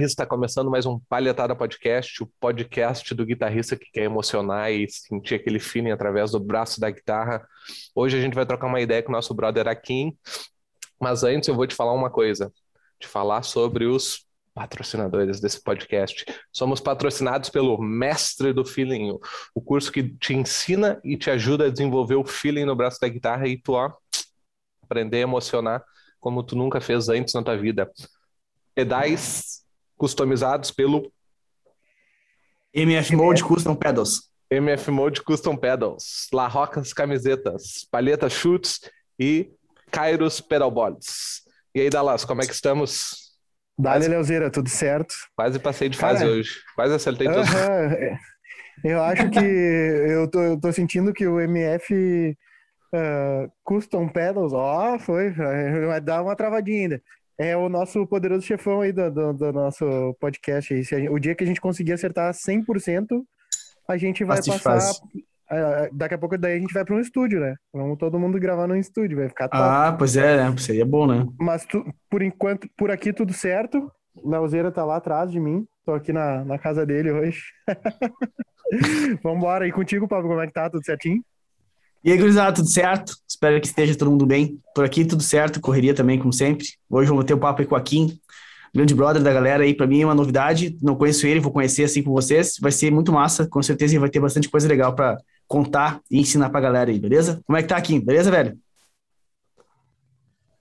guitarrista, começando mais um Palhetada Podcast, o podcast do guitarrista que quer emocionar e sentir aquele feeling através do braço da guitarra. Hoje a gente vai trocar uma ideia com o nosso brother Akin, mas antes eu vou te falar uma coisa, te falar sobre os patrocinadores desse podcast. Somos patrocinados pelo Mestre do Feeling, o curso que te ensina e te ajuda a desenvolver o feeling no braço da guitarra e tu, ó, aprender a emocionar como tu nunca fez antes na tua vida pedais customizados pelo MF Mode Custom Pedals. MF Mode Custom Pedals, La Rocas Camisetas, Palheta Chutes e Kairos Pedalboards. E aí, Dallas, como é que estamos? Dale, Leozeira, tudo certo? Quase passei de fase Cara, hoje. Quase acertei uh -huh. tudo. Eu acho que eu tô, eu tô sentindo que o MF uh, Custom Pedals, ó, foi, vai dar uma travadinha ainda é o nosso poderoso chefão aí do, do, do nosso podcast. Aí. Gente, o dia que a gente conseguir acertar 100%, a gente vai passar. Daqui a pouco daí a gente vai para um estúdio, né? Vamos todo mundo gravar num estúdio, vai ficar top. Ah, pois é, né? Seria bom, né? Mas tu, por enquanto, por aqui tudo certo. Leozeira tá lá atrás de mim. Tô aqui na, na casa dele hoje. Vambora. E contigo, Pablo, como é que tá? Tudo certinho? E aí, gurizada, tudo certo? Espero que esteja todo mundo bem. Por aqui, tudo certo, correria também, como sempre. Hoje vamos ter um papo aí com o Akin, grande brother da galera aí. Para mim é uma novidade, não conheço ele, vou conhecer assim com vocês. Vai ser muito massa, com certeza vai ter bastante coisa legal para contar e ensinar pra galera aí, beleza? Como é que tá, Akin? Beleza, velho?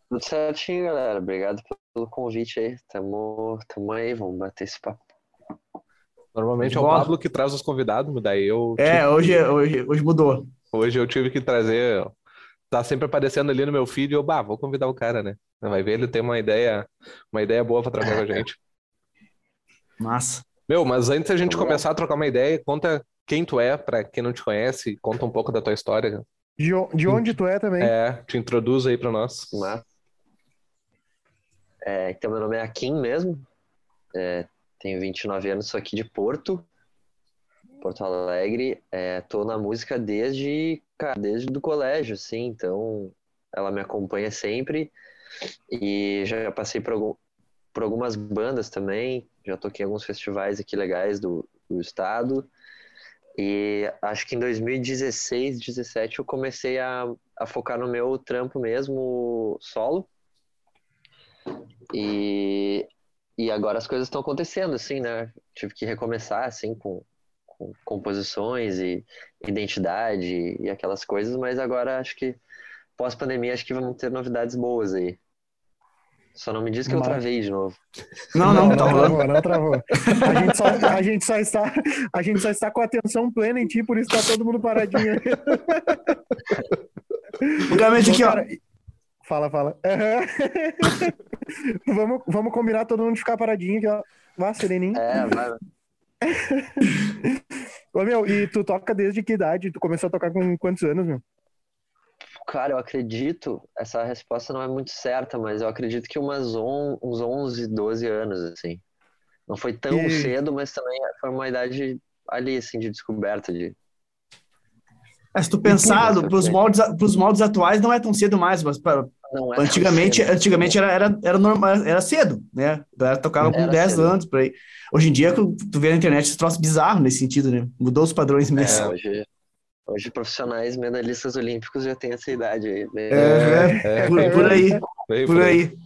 Tudo certinho, galera. Obrigado pelo convite aí. Tamo, tamo aí, vamos bater esse papo. Normalmente é o Pablo que traz os convidados, daí eu. É, hoje, hoje, hoje mudou. Hoje eu tive que trazer. Tá sempre aparecendo ali no meu feed e eu, bah, vou convidar o cara, né? Vai ver, ele tem uma ideia, uma ideia boa para trazer com a gente. Massa. Meu, mas antes a gente começar a trocar uma ideia, conta quem tu é, para quem não te conhece, conta um pouco da tua história. De, de onde tu é também. É, te introduz aí para nós. É, então, meu nome é Akin mesmo. É, tenho 29 anos, sou aqui de Porto. Porto Alegre, é, tô na música desde, cara, desde do colégio, assim, então ela me acompanha sempre. E já passei por, por algumas bandas também, já toquei em alguns festivais aqui legais do, do estado. E acho que em 2016, 17 eu comecei a, a focar no meu trampo mesmo solo. E, e agora as coisas estão acontecendo, assim, né? Tive que recomeçar, assim, com composições e identidade e aquelas coisas, mas agora acho que pós-pandemia acho que vamos ter novidades boas aí. Só não me diz que eu travei de novo. Não, não, não, tá não travou, não travou. A gente, só, a, gente só está, a gente só está com a atenção plena em ti, por isso tá todo mundo paradinho. Realmente aqui, ó. Fala, fala. Uhum. vamos, vamos combinar todo mundo ficar paradinho aqui, ó. Vá, sereninho. É, vai. Ô, meu, e tu toca desde que idade? Tu começou a tocar com quantos anos, meu? Cara, eu acredito, essa resposta não é muito certa, mas eu acredito que umas on, uns 11, 12 anos, assim. Não foi tão e... cedo, mas também foi uma idade ali, assim, de descoberta de... É, se tu pensar, para os moldes, pros moldes atuais não é tão cedo mais, mas pra, é antigamente, antigamente era, era, era, normal, era cedo, né? Era tocava com 10 cedo. anos por aí. Hoje em dia, tu vê na internet esse troço bizarro nesse sentido, né? Mudou os padrões mesmo. É, hoje, hoje profissionais medalhistas olímpicos já têm essa idade aí. Né? É, é, por, por, aí. Foi, por aí. aí.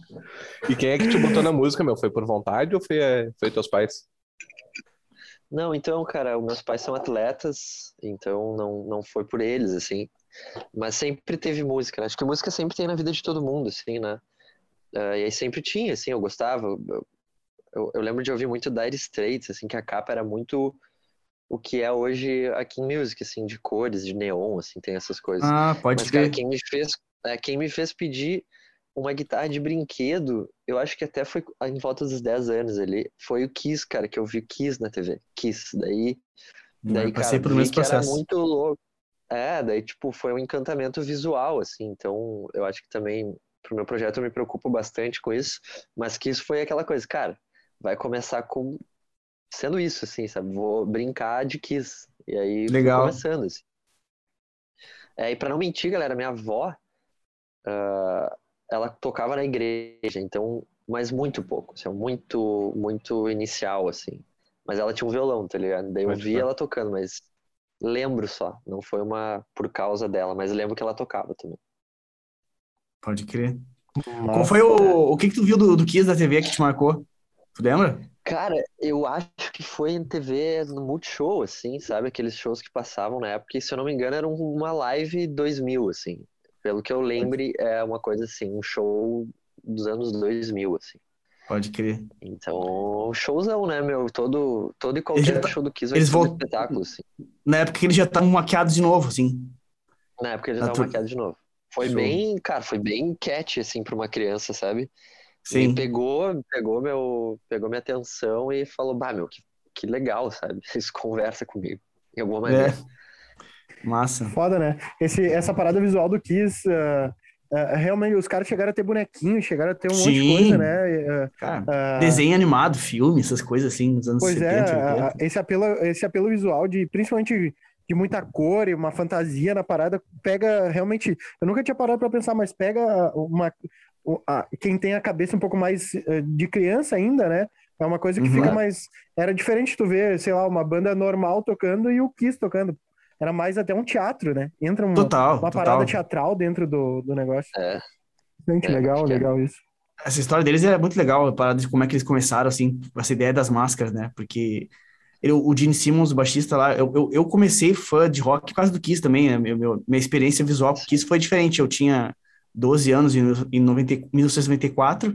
E quem é que te botou na música, meu? Foi por vontade ou foi, é, foi teus pais? Não, então, cara, meus pais são atletas, então não, não foi por eles, assim. Mas sempre teve música, né? Acho que música sempre tem na vida de todo mundo, assim, né? Uh, e aí sempre tinha, assim, eu gostava. Eu, eu, eu, lembro de ouvir muito Dire Straits, assim, que a capa era muito o que é hoje aqui em music, assim, de cores, de neon, assim, tem essas coisas. Ah, pode Mas, cara, quem me fez, é, quem me fez pedir uma guitarra de brinquedo, eu acho que até foi em volta dos 10 anos ali, foi o Kiss, cara, que eu vi Kiss na TV. Kiss, daí... Daí, eu passei cara, por vi que era muito louco. É, daí, tipo, foi um encantamento visual, assim, então eu acho que também, pro meu projeto, eu me preocupo bastante com isso, mas que isso foi aquela coisa, cara, vai começar com sendo isso, assim, sabe? Vou brincar de Kiss. E aí Legal. começando, assim. É, e pra não mentir, galera, minha avó, uh, ela tocava na igreja, então mas muito pouco, assim, muito, muito inicial, assim. Mas ela tinha um violão, tá ligado? Daí eu Pode vi ela tocando, mas lembro só. Não foi uma por causa dela, mas lembro que ela tocava também. Pode crer. Qual Massa. foi o, o que que tu viu do, do Kiss da TV que te marcou? Tu lembra? Cara, eu acho que foi em TV no Multishow, assim, sabe? Aqueles shows que passavam na época, e se eu não me engano, era um- uma live 2000, assim. Pelo que eu lembre, é uma coisa assim, um show dos anos 2000, assim. Pode crer. Então, showzão, né, meu? Todo, todo e Eles qualquer já tá- show do Kiss vai eles ser um vão- espetáculo, assim. Na época que eles já estavam maquiados de novo, assim. Na época ele Na tava tur- maquiado de novo. Foi Show. bem, cara, foi bem catchy, assim, pra uma criança, sabe? Sim. E pegou, pegou meu, pegou minha atenção e falou, bah, meu, que, que legal, sabe? Isso conversa comigo, de alguma maneira. É. Massa. Foda, né? Esse, essa parada visual do Kiss, ah, ah, realmente, os caras chegaram a ter bonequinho, chegaram a ter um monte de Sim. coisa, né? Ah, Cara, ah, desenho animado, filme, essas coisas assim, nos anos Pois 70, é, 80. a- esse apelo, esse apelo visual de principalmente de muita cor e uma fantasia na parada pega realmente. Eu nunca tinha parado para pensar, mas pega uma a- quem tem a cabeça um pouco mais eh, de criança ainda, né? É uma coisa que Uhum. fica mais. Era diferente tu ver, sei lá, uma banda normal tocando e o Kiss tocando. Era mais até um teatro, né? Entra uma, Total, uma total. parada teatral dentro do, do negócio. É. Gente, É, legal, é. legal isso. Essa história deles é muito legal, a parada de como é que eles começaram, assim, essa ideia das máscaras, né? Porque ele- o Gene Simmons, o baixista lá, eu, eu, eu comecei fã de rock por causa do Kiss também, né? Meu, meu- minha experiência visual com o Kiss foi diferente. Eu tinha 12 anos em, em 90, 1994,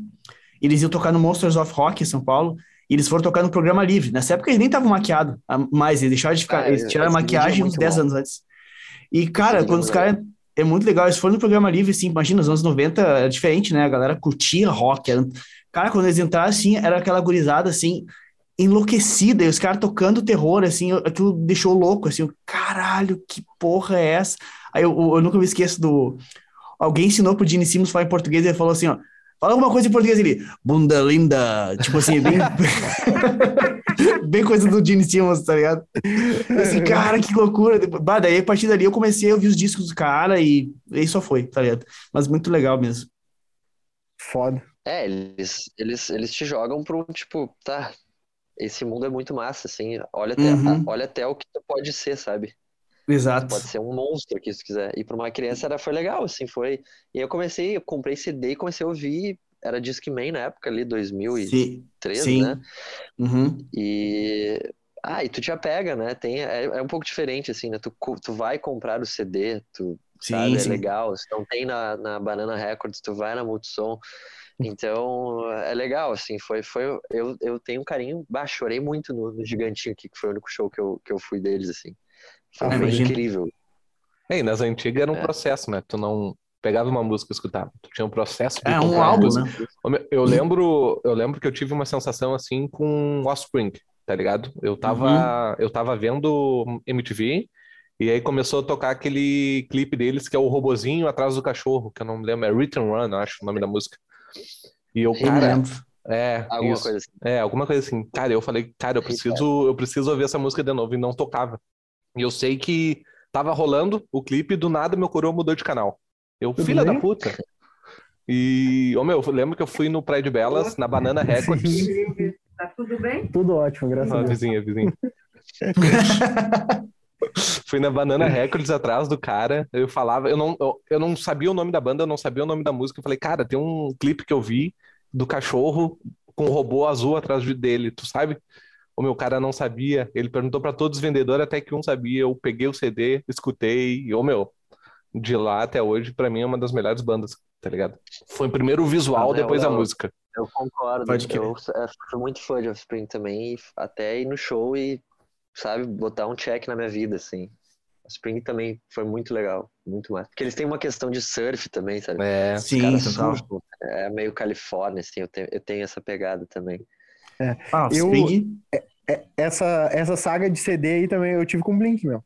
e eles iam tocar no Monsters of Rock em São Paulo, e eles foram tocar no programa livre. Nessa época eles nem estavam maquiados, ah, mais, eles deixaram de ficar, Ah, eles esse tiraram a é maquiagem uns 10 bom. anos antes. E, cara, é quando os caras. É muito legal, eles foram no programa livre, assim, imagina, nos anos 90 era diferente, né? A galera curtia rock. Era... Cara, quando eles entraram, assim, era aquela gurizada, assim, enlouquecida, e os caras tocando terror, assim, aquilo deixou louco, assim, caralho, que porra é essa? Aí eu, eu nunca me esqueço do. Alguém ensinou pro Gene Simmons falar em português e ele falou assim, ó. Fala alguma coisa em português ele, bunda linda, tipo assim, bem, bem coisa do Gene Simmons, tá ligado? Eu Assim, cara, que loucura. Bah, daí a partir dali eu comecei a ouvir os discos do cara e aí só foi, tá ligado? Mas muito legal mesmo. Foda. É, eles, eles, eles te jogam pro, tipo, tá, esse mundo é muito massa, assim, olha até, Uhum. olha até o que tu pode ser, sabe? Exato. Pode ser um monstro aqui, se quiser. E pra uma criança era, foi legal, assim, foi... E eu comecei, eu comprei CD e comecei a ouvir, era Discman na época ali, 2003, Sim, né? Uhum. E... Ah, e tu te apega, né? Tem, é, é um pouco diferente, assim, né? Tu, tu vai comprar o CD, tu, sabe? Sim, É sim. legal. Se não tem na, na Banana Records, tu vai na Multissom. Então, é legal, assim, foi, foi, eu, eu tenho um carinho, bah, chorei muito no, no Gigantinho aqui, que foi o único show que eu, que eu fui deles, assim. Foi Ah, foi incrível. É, e nas antigas era um É. processo, né? Tu não pegava uma música e escutava. Tu tinha um processo de É um álbum, né? Eu lembro, eu lembro que eu tive uma sensação assim com Offspring, tá ligado? Eu tava, eu tava vendo MTV e aí começou a tocar aquele clipe deles que é o robozinho atrás do cachorro, que eu não me lembro, é Return Run, eu acho o nome da música. E eu, cara, lembro. é, Alguma isso. coisa assim. É, alguma coisa assim. Cara, eu falei, cara, eu preciso, eu preciso ouvir essa música de novo e não tocava. E eu sei que tava rolando o clipe, do nada meu coroa mudou de canal. Eu, Tudo filha da bem? puta. E, ô meu, eu lembro que eu fui no Praia de Belas, na Banana Records. Sim, Tá tudo bem? tudo ótimo, graças a Ah, Deus. vizinha, vizinha. Fui na Banana Records atrás do cara. Eu falava, eu não, eu, eu não sabia o nome da banda, eu não sabia o nome da música. Eu falei, cara, tem um clipe que eu vi do cachorro com um robô azul atrás de- dele, tu sabe? O meu cara não sabia. Ele perguntou pra todos os vendedores, até que um sabia. Eu peguei o CD, escutei. E, ô meu, de lá até hoje, pra mim é uma das melhores bandas, tá ligado? Foi primeiro o visual, Ah, depois a música. Eu concordo. Pode crer. Eu fui muito fã de Offspring também, e até ir no show e, sabe, botar um check na minha vida, assim. Offspring também foi muito legal, muito mais. Porque eles têm uma questão de surf também, sabe? É, Os Sim, surfam, é meio Califórnia, assim, eu tenho, eu tenho essa pegada também. Ah, o Eu- Spring, Essa, essa saga de CD aí também eu tive com o Blink, meu.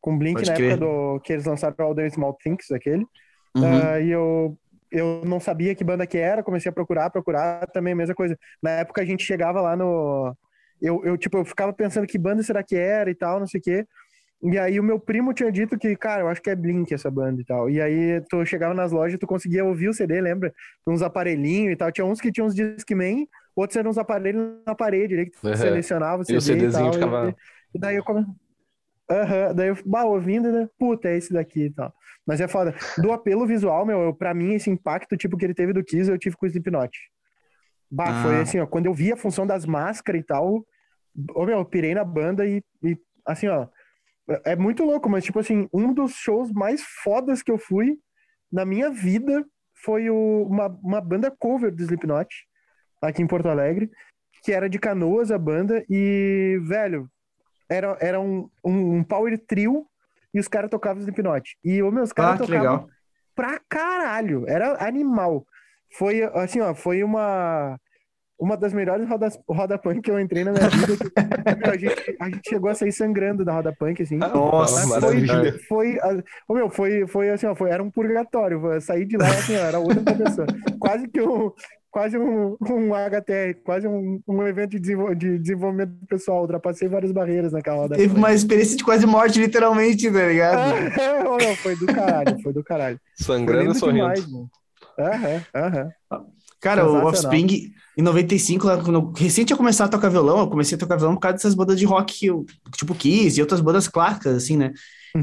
Com o Blink Pode na crer. época do que eles lançaram All the Small Things, aquele. uhum. Ah, e eu, eu não sabia que banda que era, comecei a procurar, procurar, também a mesma coisa. Na época a gente chegava lá no. Eu, eu, tipo, eu ficava pensando que banda será que era e tal, não sei o quê. E aí o meu primo tinha dito que, cara, eu acho que é Blink essa banda e tal. E aí tu chegava nas lojas, tu conseguia ouvir o CD, lembra? Uns aparelhinhos e tal. Tinha uns que tinham uns Discman, outros eram uns aparelhos na parede, ali, que Uhum. selecionava o E o CD e, CDzinho tal. ficava- E, daí eu come... Aham, daí eu, bah, ouvindo, né? Puta, é esse daqui e tal. Mas é foda. Do apelo visual, meu, eu, pra mim, esse impacto, tipo, que ele teve do Kiss, eu tive com o Slipknot. Bah, Ah. foi assim, ó, quando eu vi a função das máscaras e tal, ô, meu, eu pirei na banda e, e, assim, ó, é é muito louco, mas, tipo assim, um dos shows mais fodas que eu fui na minha vida foi o- uma, uma banda cover do Slipknot, aqui em Porto Alegre, que era de Canoas a banda, e, velho, era, era um, um, um power trio e os caras tocavam Slipknot. E os meus Ah, caras que tocavam legal. pra caralho. Era animal. Foi assim, ó, foi uma uma das melhores rodas, roda punk que eu entrei na minha vida. que- a, gente, a gente chegou a sair sangrando da roda punk, assim. Nossa, Mas maravilha. foi, foi, a- meu, foi, foi assim, ó, foi, era um purgatório. Eu saí de lá, assim, ó, era outra pessoa. Quase que um, quase um, um HTR, quase um, um evento de, desenvol- de desenvolvimento pessoal. Ultrapassei várias barreiras naquela roda Teve uma experiência de quase morte, literalmente, tá ligado? Ô, meu, foi do caralho, foi do caralho. Sangrando e sorrindo. demais, mano. Aham, aham. Cara, o. Offspring, em 95, lá, quando eu recente a começar a tocar violão, eu comecei a tocar violão por causa dessas bandas de rock, eu- tipo Kiss e outras bandas clássicas, assim, né?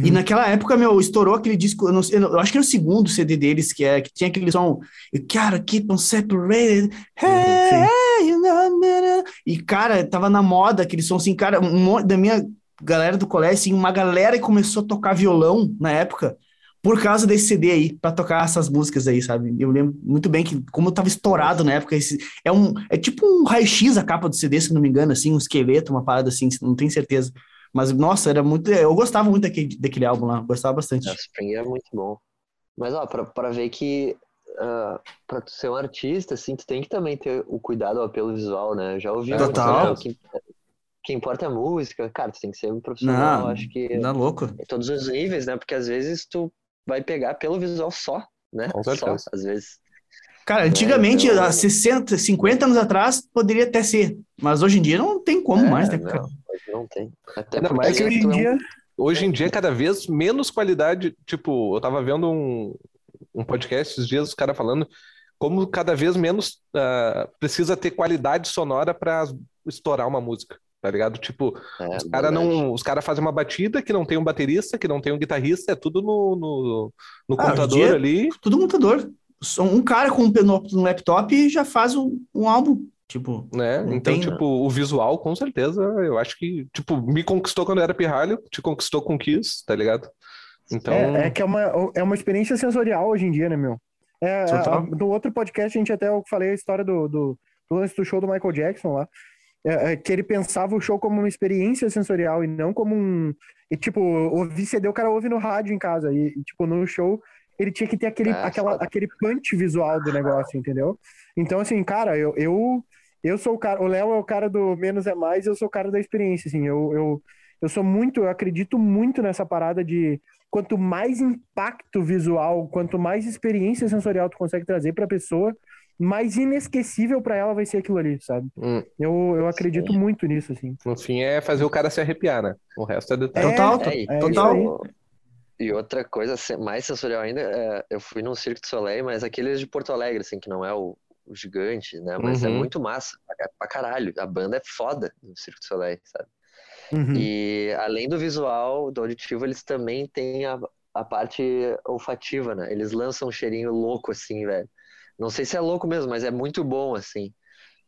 E Uhum. naquela época, meu, estourou aquele disco, eu, não eu acho que era o segundo CD deles, que, é, que tinha aquele som, You gotta keep on separated, hey, hey, you know, e cara, tava na moda aquele som, assim, cara, um monte da minha galera do colégio, assim, uma galera que começou a tocar violão na época, por causa desse CD aí, pra tocar essas músicas aí, sabe? Eu lembro muito bem que, como eu tava estourado na época, esse, é um, é tipo um raio-x a capa do CD, se não me engano, assim, um esqueleto, uma parada assim, não tenho certeza. Mas, nossa, era muito. Eu gostava muito daquele, daquele álbum lá, gostava bastante. O Spring é muito bom. Mas, ó, pra, pra ver que ah, pra tu ser um artista, assim, tu tem que também ter o cuidado ao apelo visual, né? Eu já ouvi muito, Total. né? O que, o que importa é a música. Cara, tu tem que ser um profissional, Não, acho que Não é louco? em todos os níveis, né? Porque às vezes tu vai pegar pelo visual só, né? Com Só, certeza. às vezes. Cara, É, antigamente, então- há 60, 50 anos atrás, poderia até ser. Mas hoje em dia não tem como É, mais, né, não, cara? hoje não tem. Até Ainda porque mais que hoje em é dia. Hoje em dia, cada vez menos qualidade. Tipo, eu tava vendo um, um podcast esses dias, os caras falando como cada vez menos ah, precisa ter qualidade sonora pra estourar uma música, tá ligado? Tipo, é, os caras não, os cara fazem uma batida que não tem um baterista, que não tem um guitarrista, é tudo no, no, no Ah, computador dia- ali. Tudo computador. Só Um cara com um laptop já faz um, um álbum. Tipo, Né? Então, tem, tipo, o visual, com certeza, eu acho que, tipo, me conquistou quando eu era pirralho, te conquistou com Kiss, tá ligado? Então, É, é que é uma, é uma experiência sensorial hoje em dia, né, meu? É, Total. a- no outro podcast, a gente até eu falei a história do, do, do lance do show do Michael Jackson lá. É, é, que ele pensava o show como uma experiência sensorial e não como um. E, tipo, ouvir CD, o cara ouve no rádio em casa. E, e, tipo, no show, ele tinha que ter aquele, É, aquela, aquele punch visual do negócio, entendeu? Então, assim, cara, eu, eu, eu sou o cara. O Léo é o cara do menos é mais, eu sou o cara da experiência, assim. Eu, eu, eu sou muito, eu acredito muito nessa parada de quanto mais impacto visual, quanto mais experiência sensorial tu consegue trazer pra pessoa, mais inesquecível pra ela vai ser aquilo ali, sabe? hum, Eu, eu acredito muito nisso, assim. no fim é fazer o cara se arrepiar, né? O resto é detalhe. Total, É, e- é total. E outra coisa se- mais sensorial ainda, é, eu fui num Cirque du Soleil, mas aqueles de Porto Alegre, assim, que não é o, o gigante, né? Mas é Uhum. muito massa, pra, pra caralho. A banda é foda no Cirque du Soleil, sabe? Uhum. E além do visual, do auditivo, eles também têm a, a parte olfativa, né? Eles lançam um cheirinho louco, assim, velho. Não sei se é louco mesmo, mas é muito bom, assim.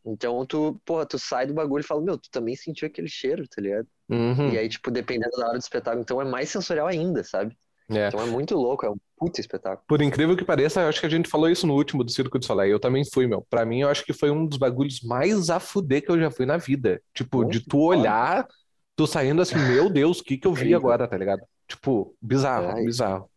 Então tu, porra, tu sai do bagulho e fala, meu, tu também sentiu aquele cheiro, tá ligado? Uhum, E aí, tipo, dependendo da hora do espetáculo, então é mais sensorial ainda, sabe? É. Então é muito louco, é um puta espetáculo. Por incrível que pareça, eu acho que a gente falou isso no último do Circo de Soleil. Eu também fui, meu. Pra mim, eu acho que foi um dos bagulhos mais a fuder que eu já fui na vida. Tipo, Pô, de tu olhar, tu saindo assim, meu Deus, o que que eu vi Incrível. agora, tá ligado? Tipo, bizarro, Ai. bizarro.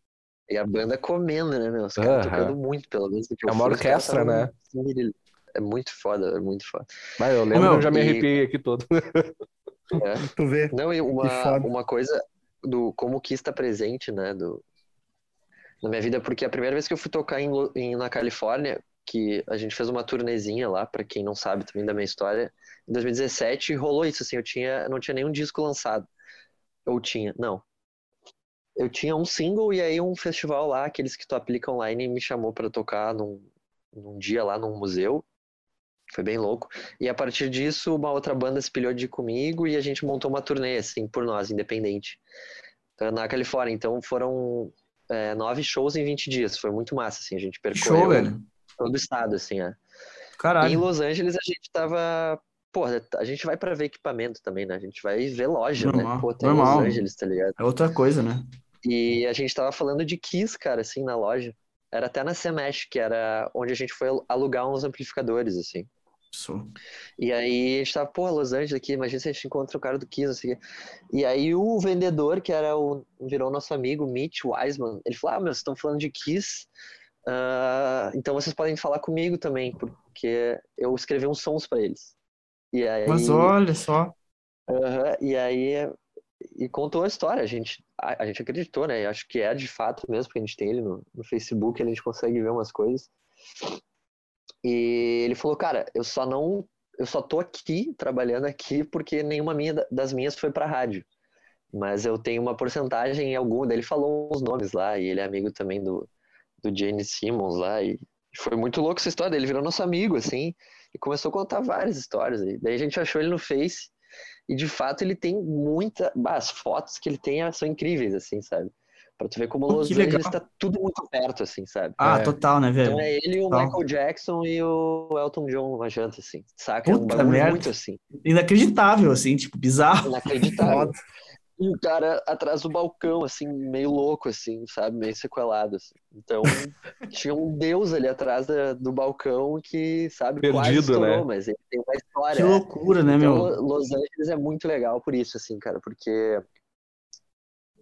E a banda comendo, né, meu? Os caras Aham. tocando muito, pelo menos. eu É uma orquestra, né? esmirilhando. É muito foda, é muito foda. Vai, eu lembro, meu, eu já me e- arrepiei aqui todo. É. Tu vê. Não, e uma, uma coisa do como o Kiss tá presente, né, do, na minha vida, porque a primeira vez que eu fui tocar em, em- na Califórnia, que a gente fez uma turnezinha lá, pra quem não sabe também da minha história, em 2017 rolou isso, assim, eu tinha, não tinha nenhum disco lançado. Ou tinha, não. eu tinha um single e aí um festival lá, aqueles que tu aplica online, me chamou para tocar num, num dia lá num museu. Foi bem louco. E a partir disso, uma outra banda se pilhou de comigo e a gente montou uma turnê, assim, por nós, independente, eh, na Califórnia. Então foram é, nove shows em 20 dias. Foi muito massa, assim. A gente percorreu Show, velho. todo o estado, assim, é. Em Caralho. Los Angeles a gente tava. Porra, a gente vai pra ver equipamento também, né? A gente vai ver loja, Normal, né? Pô, tem normal. Los Angeles, tá ligado? É outra coisa, né? E a gente tava falando de Kiss, cara, assim, na loja. Era até na Semesh, que era onde a gente foi alugar uns amplificadores, assim. Sou. E aí a gente tava, pô, Los Angeles aqui, imagina se a gente encontra o cara do Kiss, quê. E aí o vendedor, que era o, virou nosso amigo, Mitch Wiseman, ele falou, ah, meu, vocês estão falando de Kiss, ah, então vocês podem falar comigo também, porque eu escrevi uns sons pra eles. E aí, Mas olha só. Aham, e aí e contou a história, a gente, a, a gente acreditou, né? Eu acho que é de fato mesmo, porque a gente tem ele no, no Facebook, a gente consegue ver umas coisas. E ele falou, cara, eu só não, eu só tô aqui, trabalhando aqui, porque nenhuma minha, da- das minhas foi pra rádio. Mas eu tenho uma porcentagem em alguma, daí ele falou uns nomes lá, e ele é amigo também do, do Gene Simmons lá, e foi muito louco essa história, ele virou nosso amigo, assim, e começou a contar várias histórias. aí. Daí a gente achou ele no Face, e de fato ele tem muita. bah, as fotos que ele tem são incríveis, assim, sabe? Pra tu ver como Los Angeles legal. tá tudo muito perto, assim, sabe? Ah, É. total, né, velho? Então é ele, o Total. Michael Jackson e o Elton John numa janta, assim, saca? É um Puta bagulho merda. muito assim, Inacreditável, assim, tipo, bizarro. inacreditável. E o cara atrás do balcão, assim, meio louco, assim, sabe? Meio sequelado, assim. Então, tinha um deus ali atrás da- do balcão que, sabe, quase Perdido, estourou, né? mas ele tem uma história. Que é. loucura, né, Então, meu? Los Angeles é muito legal por isso, assim, cara, porque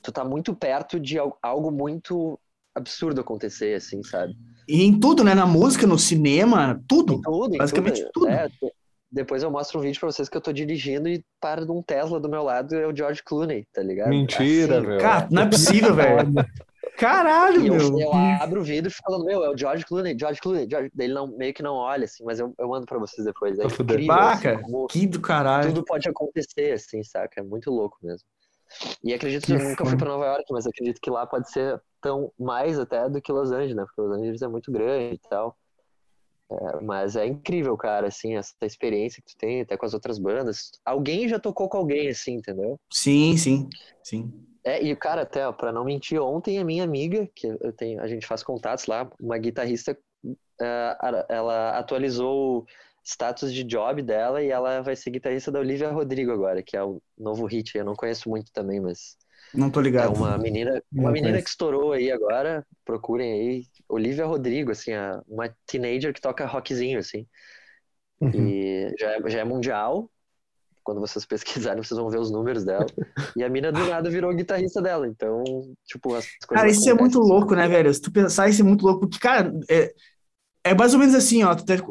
tu tá muito perto de al- algo muito absurdo acontecer, assim, sabe? E em tudo, né? Na música, no cinema, tudo. Em tudo, em Basicamente tudo. É, te- depois eu mostro um vídeo pra vocês que eu tô dirigindo e para de um Tesla do meu lado é o George Clooney, tá ligado? Mentira, Assim, meu. Cara, não é possível, velho. Caralho, E eu, meu. eu abro o vídeo e falando, meu, é o George Clooney, George Clooney, George... Ele não, meio que não olha, assim, mas eu, eu mando pra vocês depois. É incrível, assim, que do caralho. tudo pode acontecer, assim, saca? É muito louco mesmo. E acredito que eu nunca fui pra Nova York, mas acredito que lá pode ser tão mais até do que Los Angeles, né? Porque Los Angeles é muito grande e tal. É, mas é incrível, cara, assim, essa experiência que tu tem, até com as outras bandas. Alguém já tocou com alguém, assim, entendeu? Sim, sim, sim. É, e cara, até, ó, pra não mentir, ontem a minha amiga, que eu tenho, a gente faz contatos lá, uma guitarrista, eh, a- ela atualizou status de job dela e ela vai ser guitarrista da Olivia Rodrigo agora, que é o novo hit. Eu não conheço muito também, mas Não tô é ligado. uma menina, uma menina conheço. que estourou aí agora, procurem aí, Olivia Rodrigo, assim, uma teenager que toca rockzinho, assim. Uhum. E já é, já é mundial. Quando vocês pesquisarem, vocês vão ver os números dela. E a mina do nada virou guitarrista dela. Então, tipo, as coisas Cara, isso é muito louco, né, velho? Se tu pensar, isso é muito louco. Porque, cara, é, é mais ou menos assim, ó. deve-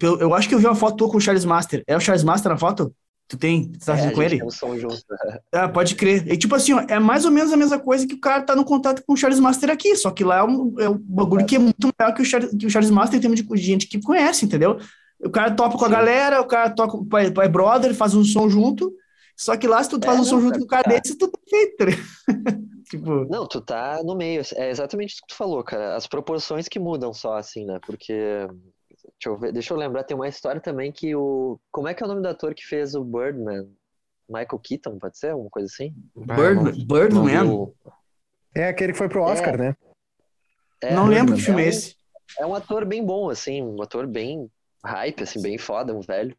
eu, eu acho que eu vi uma foto tua com o Charles Master. É o Charles Master na foto? Tu tem? Tu tá É, com ele? tem um som junto. Ah, pode crer. E tipo assim, ó, é mais ou menos a mesma coisa que o cara tá no contato com o Charles Master aqui, só que lá é um, é um bagulho que é muito maior que o, Charles, que o Charles Master em termos de, gente que conhece, entendeu? O cara topa com a Sim. galera, o cara toca com o pai, pai brother, faz um som junto, só que lá se tu É, faz um som não, junto com o cara cara. desse, tu tá feito, tá? Tipo, Não, tu tá no meio. É exatamente isso que tu falou, cara. As proporções que mudam só, assim, né? Porque. Deixa eu ver, deixa eu lembrar, tem uma história também que o. Como é que é o nome do ator que fez o Birdman? Michael Keaton, pode ser? Uma coisa assim? Ah, Bird, não- Birdman? É aquele que foi pro Oscar, né? É, não lembro que é filme é um- esse. É um ator bem bom, assim, um ator bem hype, assim, bem foda, um velho.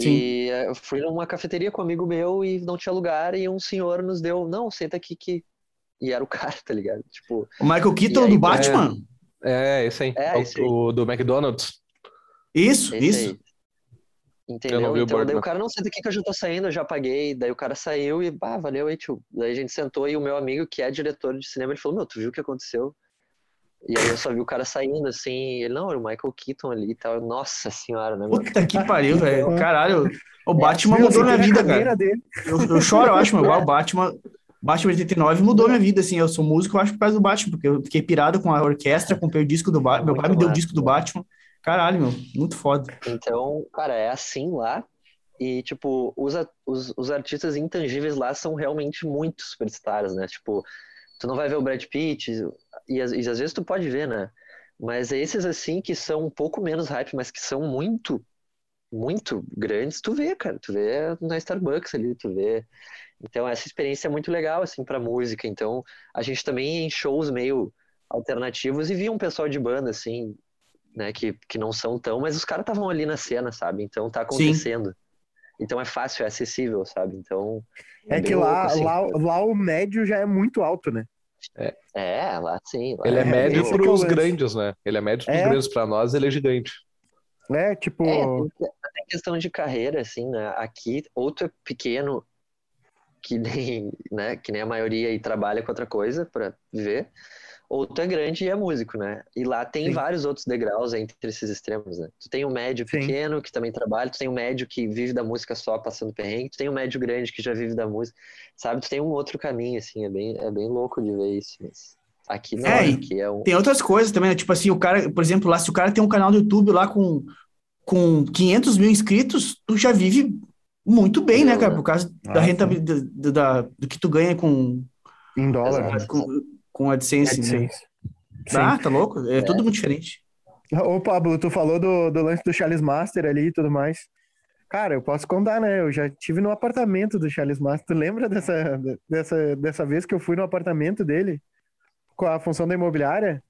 Sim. E eu fui numa cafeteria com um amigo meu e não tinha lugar, e um senhor nos deu, não, senta aqui que. E era o cara, tá ligado? Tipo, O Michael Keaton aí, do Batman? É, esse aí. É, o, esse aí. o do McDonald's. Isso, esse isso. aí. Entendeu? Eu não vi o então, daí o cara, não senta aqui que eu já tô saindo, eu já paguei. Daí o cara saiu e, bah, valeu aí, tio. Daí a gente sentou e o meu amigo, que é diretor de cinema, ele falou, meu, tu viu o que aconteceu? E aí eu só vi o cara saindo, assim, e ele, não, era o Michael Keaton ali e tal. Nossa senhora, né, mano? Puta que pariu, velho. Caralho. O Batman Viu? mudou minha na vida, cara. dele. Eu, eu choro, eu acho, meu. igual O Batman, Batman 89 mudou minha vida, assim. Eu sou músico, eu acho, por causa do Batman, porque eu fiquei pirado com a orquestra, comprei o disco do Batman. Meu pai me deu o disco do. Batman. Caralho, meu. Muito foda. Então, cara, é assim lá. E, tipo, os, os, os artistas intangíveis lá são realmente muito superstars, né? Tipo, tu não vai ver o Brad Pitt, e, às- e às vezes tu pode ver, né? Mas esses assim que são um pouco menos hype, mas que são muito, muito grandes, tu vê, cara. Tu vê na Starbucks ali, tu vê. Então essa experiência é muito legal, assim, pra música. Então a gente também em shows meio alternativos e via um pessoal de banda, assim, né, que, que não são tão, mas os caras estavam ali na cena, sabe? Então tá acontecendo. Então é fácil, é acessível, sabe? Então. É bem que louco, lá, assim. lá, lá o médio já é muito alto, né? É, lá sim. lá Ele é É, médio é para os grandes, né? Ele é médio para os É. grandes. Para nós, ele é gigante. É, tipo. É, tem tem questão de carreira, assim, né? Aqui, ou tu é pequeno, que nem, né, que nem a maioria e trabalha com outra coisa pra viver, ou tu é grande e é músico, né? E lá tem Sim. vários outros degraus entre esses extremos, né? Tu tem o médio Sim. pequeno, que também trabalha, tu tem o médio que vive da música só passando perrengue, tu tem o médio grande que já vive da música, sabe? Tu tem um outro caminho, assim, é bem, é bem louco de ver isso, mas aqui não, É, aqui é um... Tem outras coisas também, né? Tipo assim, o cara, por exemplo, lá, se o cara tem um canal do YouTube lá com, com 500 mil inscritos, tu já vive muito bem, né, cara? né? Por causa Ah, da rentabilidade, do, da, do que tu ganha com, Em dólar. Com, com AdSense, né? AdSense. Sim. Ah, tá louco? É, tudo muito diferente. Ô, Pablo, tu falou do, do lance do Charles Master ali e tudo mais. Cara, eu posso contar, né? Eu já tive no apartamento do Charles Master. Tu lembra dessa, dessa, dessa vez que eu fui no apartamento dele? Com a função da imobiliária?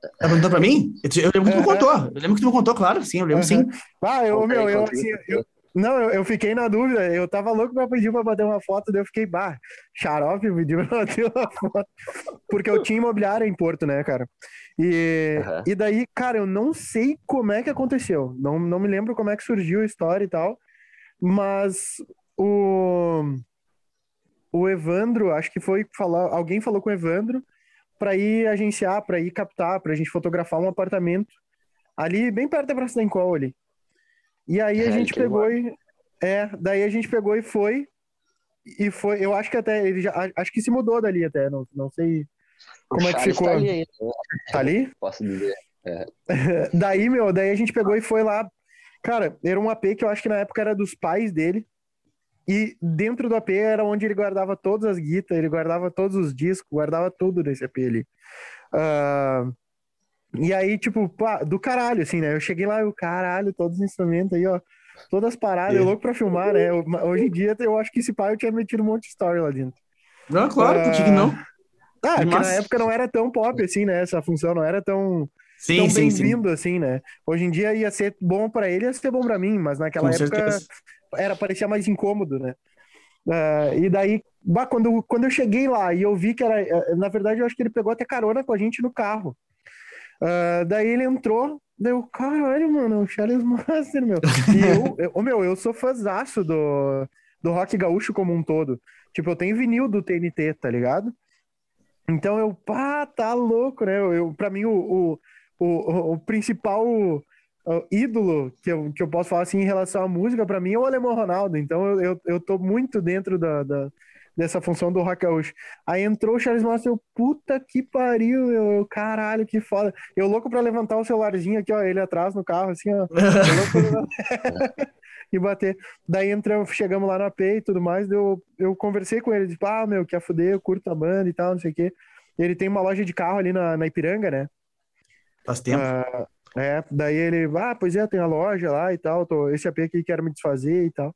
Tá perguntando pra mim? Eu, lembro que tu me contou. Eu lembro que tu me contou, claro, sim, eu lembro sim. Ah, eu, meu, eu, assim, eu, não, eu, eu fiquei na dúvida. Eu tava louco pra pedir pra bater uma foto, daí eu fiquei, bah, xarope pediu pra bater uma foto. Porque eu tinha imobiliária em Porto, né, cara? E, Aham. e daí, cara, eu não sei como é que aconteceu. Não, não me lembro como é que surgiu a história e tal. Mas o, o Evandro, acho que foi falar, alguém falou com o Evandro para ir agenciar, para ir captar, pra gente fotografar um apartamento ali bem perto da Praça da Encol ali. E aí a É, gente pegou e é, daí a gente pegou e foi e foi, eu acho que até ele já acho que se mudou dali até, não, não sei como o é que Charles ficou. tá ali ainda, né? Tá ali? posso dizer. Daí, meu, daí a gente pegou e foi lá. Cara, era um AP que eu acho que na época era dos pais dele. E dentro do AP era onde ele guardava todas as guitas, ele guardava todos os discos, guardava tudo desse AP ali. Ah, e aí, tipo, pá, do caralho, assim, né? Eu cheguei lá e o caralho, todos os instrumentos aí, ó. Todas as paradas, eu louco pra filmar, né? Eu- hoje em dia, eu acho que esse pai eu tinha metido um monte de story lá dentro. Não, claro, por que que não? Ah, porque na época não era tão pop, assim, né? Essa função não era tão Sim, tão bem-vindo, assim, né? Hoje em dia ia ser bom pra ele, ia ser bom pra mim, mas naquela Com época certeza. era parecia mais incômodo, né? Ah, e daí, bah, quando, quando eu cheguei lá e eu vi que era. eh, Na verdade, eu acho que ele pegou até carona com a gente no carro. Ah, daí ele entrou, deu, caralho, mano, o Charles Master, meu. E eu, eu, ô, meu, eu sou fãzaço do, do rock gaúcho como um todo. Tipo, eu tenho vinil do TNT, tá ligado? Então eu, pá, tá louco, né? Eu, eu, pra mim, o, o, o, o principal uh, ídolo que eu, que eu posso falar assim em relação à música, pra mim, é o Alemão Ronaldo. Então eu, eu, eu tô muito dentro da, da- dessa função do rock gaúcho. Aí entrou o Charles Master, eu, puta que pariu, eu, eu, caralho, que foda. Eu louco pra levantar o celularzinho aqui, ó, ele atrás no carro, assim, ó. Pra e bater. Daí entramos, chegamos lá na P e tudo mais, eu, eu conversei com ele, tipo, ah, meu, quer fuder, eu curto a banda e tal, não sei o quê. Ele tem uma loja de carro ali na, na Ipiranga, né? Faz tempo. Ah, é, daí ele, ah, pois é, tem a loja lá e tal, tô, esse AP aqui quero me desfazer e tal.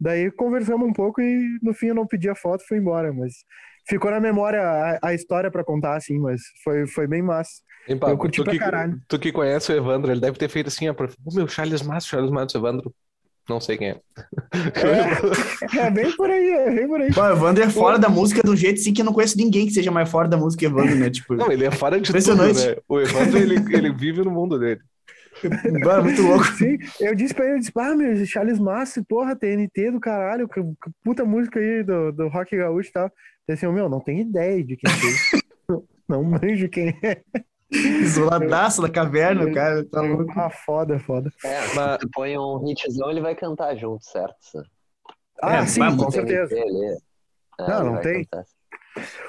Daí conversamos um pouco e no fim eu não pedi a foto, fui embora, mas ficou na memória a, a história pra contar, assim, mas foi, foi bem massa. Hein, Pablo, Eu curti tu pra que, caralho. tu que conhece o Evandro, ele deve ter feito assim, ó, pra- o meu Charles Master, Charles Master, Evandro. Não sei quem é. É, é bem por aí, é bem por aí. Pô, o Evandro é fora da música um jeito assim que eu não conheço ninguém que seja mais fora da música Evandro, né? Tipo, Não, ele é fora de tudo, Impressionante. né? O Evandro, ele, ele vive no mundo dele. Mano, muito louco. Sim, eu disse pra ele, eu disse, ah, meu, esse Charles Master, porra, TNT do caralho, que, que puta música aí do, do rock gaúcho e tal. Eu assim, meu, não tenho ideia de quem é. não manjo quem é. Isoladaço da caverna, o cara. Tá louco. Ah, foda, foda. É, Mas- põe um hitzão, ele vai cantar junto, certo? Ah, É, sim, mas- com certeza. É, Não, ele não vai tem. cantar.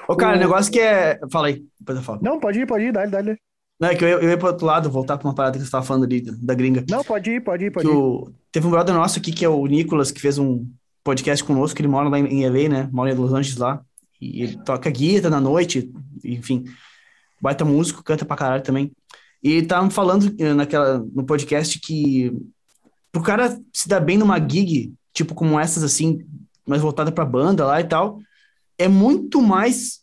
Ô, cara, O- o negócio que é. Fala aí, depois eu falo. Não, pode ir, pode ir, dá-lhe, dá-lhe. Não, é que eu, ia- eu ia pro outro lado, voltar pra uma parada que você tava falando ali, da gringa. Não, pode ir, pode ir, pode Que ir. o, teve um brother nosso aqui, que é o Nicolas, que fez um podcast conosco, que ele mora lá em, em LA, né? Mora em Los Angeles lá. E ele toca guitarra na noite, enfim. Baita músico, canta pra caralho também. E ele tava falando eh, naquela, no podcast que pro cara se dar bem numa gig, tipo como essas assim, mais voltada pra banda lá e tal, é muito mais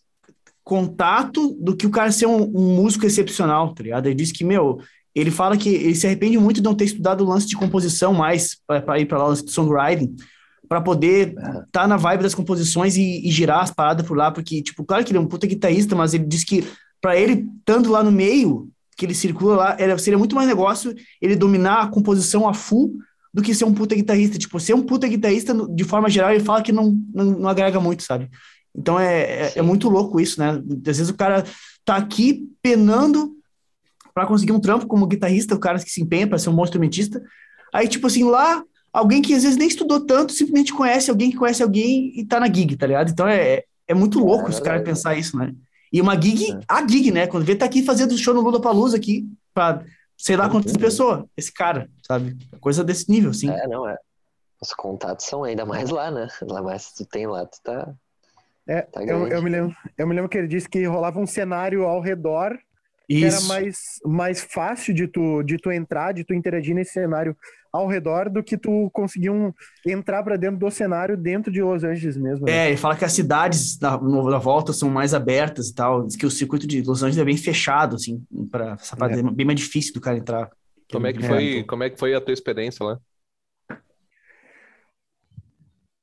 contato do que o cara ser um, um músico excepcional, tá ligado? Ele disse que, meu, ele fala que ele se arrepende muito de não ter estudado o lance de composição mais para ir para lá, o lance de songwriting, para poder estar tá na vibe das composições e, e, girar as paradas por lá, porque, tipo, claro que ele é um puta guitarrista, mas ele diz que para ele, estando lá no meio, que ele circula lá, era, seria muito mais negócio ele dominar a composição a full do que ser um puta guitarrista. Tipo, ser um puta guitarrista, de forma geral, ele fala que não, não, não agrega muito, sabe? Então é, é, é, muito louco isso, né? Às vezes o cara tá aqui penando para conseguir um trampo como guitarrista, o cara que se empenha para ser um bom instrumentista. Aí, tipo assim, lá, alguém que às vezes nem estudou tanto, simplesmente conhece alguém que conhece alguém e tá na gig, tá ligado? Então é, é muito louco é, os caras pensar isso, né? E uma gig, é. a gig, né? Quando vê tá aqui fazendo show no Lula Palusa aqui, pra sei lá quantas pessoas, esse cara, sabe? Coisa desse nível, assim. É, não, é. Os contatos são ainda mais lá, né? Lá mais tu tem lá, tu tá. É, tá eu, eu, me lembro, eu me lembro que ele disse que rolava um cenário ao redor que era mais, mais fácil de tu, de tu entrar, de tu interagir nesse cenário ao redor do que tu conseguir um, entrar para dentro do cenário dentro de Los Angeles mesmo. Né? É, ele fala que as cidades da, da volta são mais abertas e tal, diz que o circuito de Los Angeles é bem fechado, assim, para essa parte é. é bem mais difícil do cara entrar. Como é que foi, como é que foi a tua experiência lá?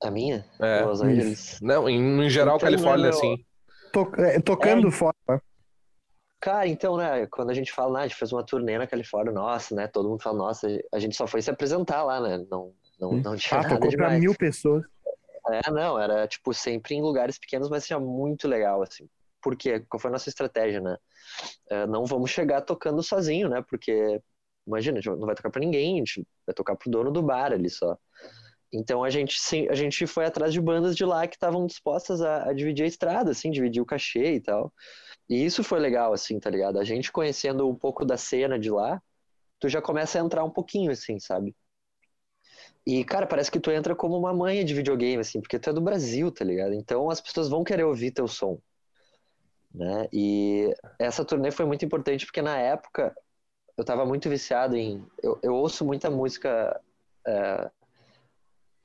A minha? É. Los Angeles. Não, em, em geral, então, Califórnia, meu... assim. To, é, tocando é, fora. Cara, então, né, quando a gente fala, né, a gente fez uma turnê na Califórnia, nossa, né, todo mundo fala, nossa, a gente só foi se apresentar lá, né, não, não, não tinha ah, nada tocou demais. pra mil pessoas. É, não, era, tipo, sempre em lugares pequenos, mas tinha muito legal, assim. Por quê? Qual foi a nossa estratégia, né? É, não vamos chegar tocando sozinho, né, porque, imagina, a gente não vai tocar pra ninguém, a gente vai tocar pro dono do bar ali só. Então a gente, sim, a gente foi atrás de bandas de lá que estavam dispostas a, a dividir a estrada, assim, dividir o cachê e tal. E isso foi legal, assim, tá ligado? A gente conhecendo um pouco da cena de lá, tu já começa a entrar um pouquinho, assim, sabe? E, cara, parece que tu entra como uma manha de videogame, assim, porque tu é do Brasil, tá ligado? Então as pessoas vão querer ouvir teu som, né? E essa turnê foi muito importante porque na época eu tava muito viciado em... Eu, eu ouço muita música é,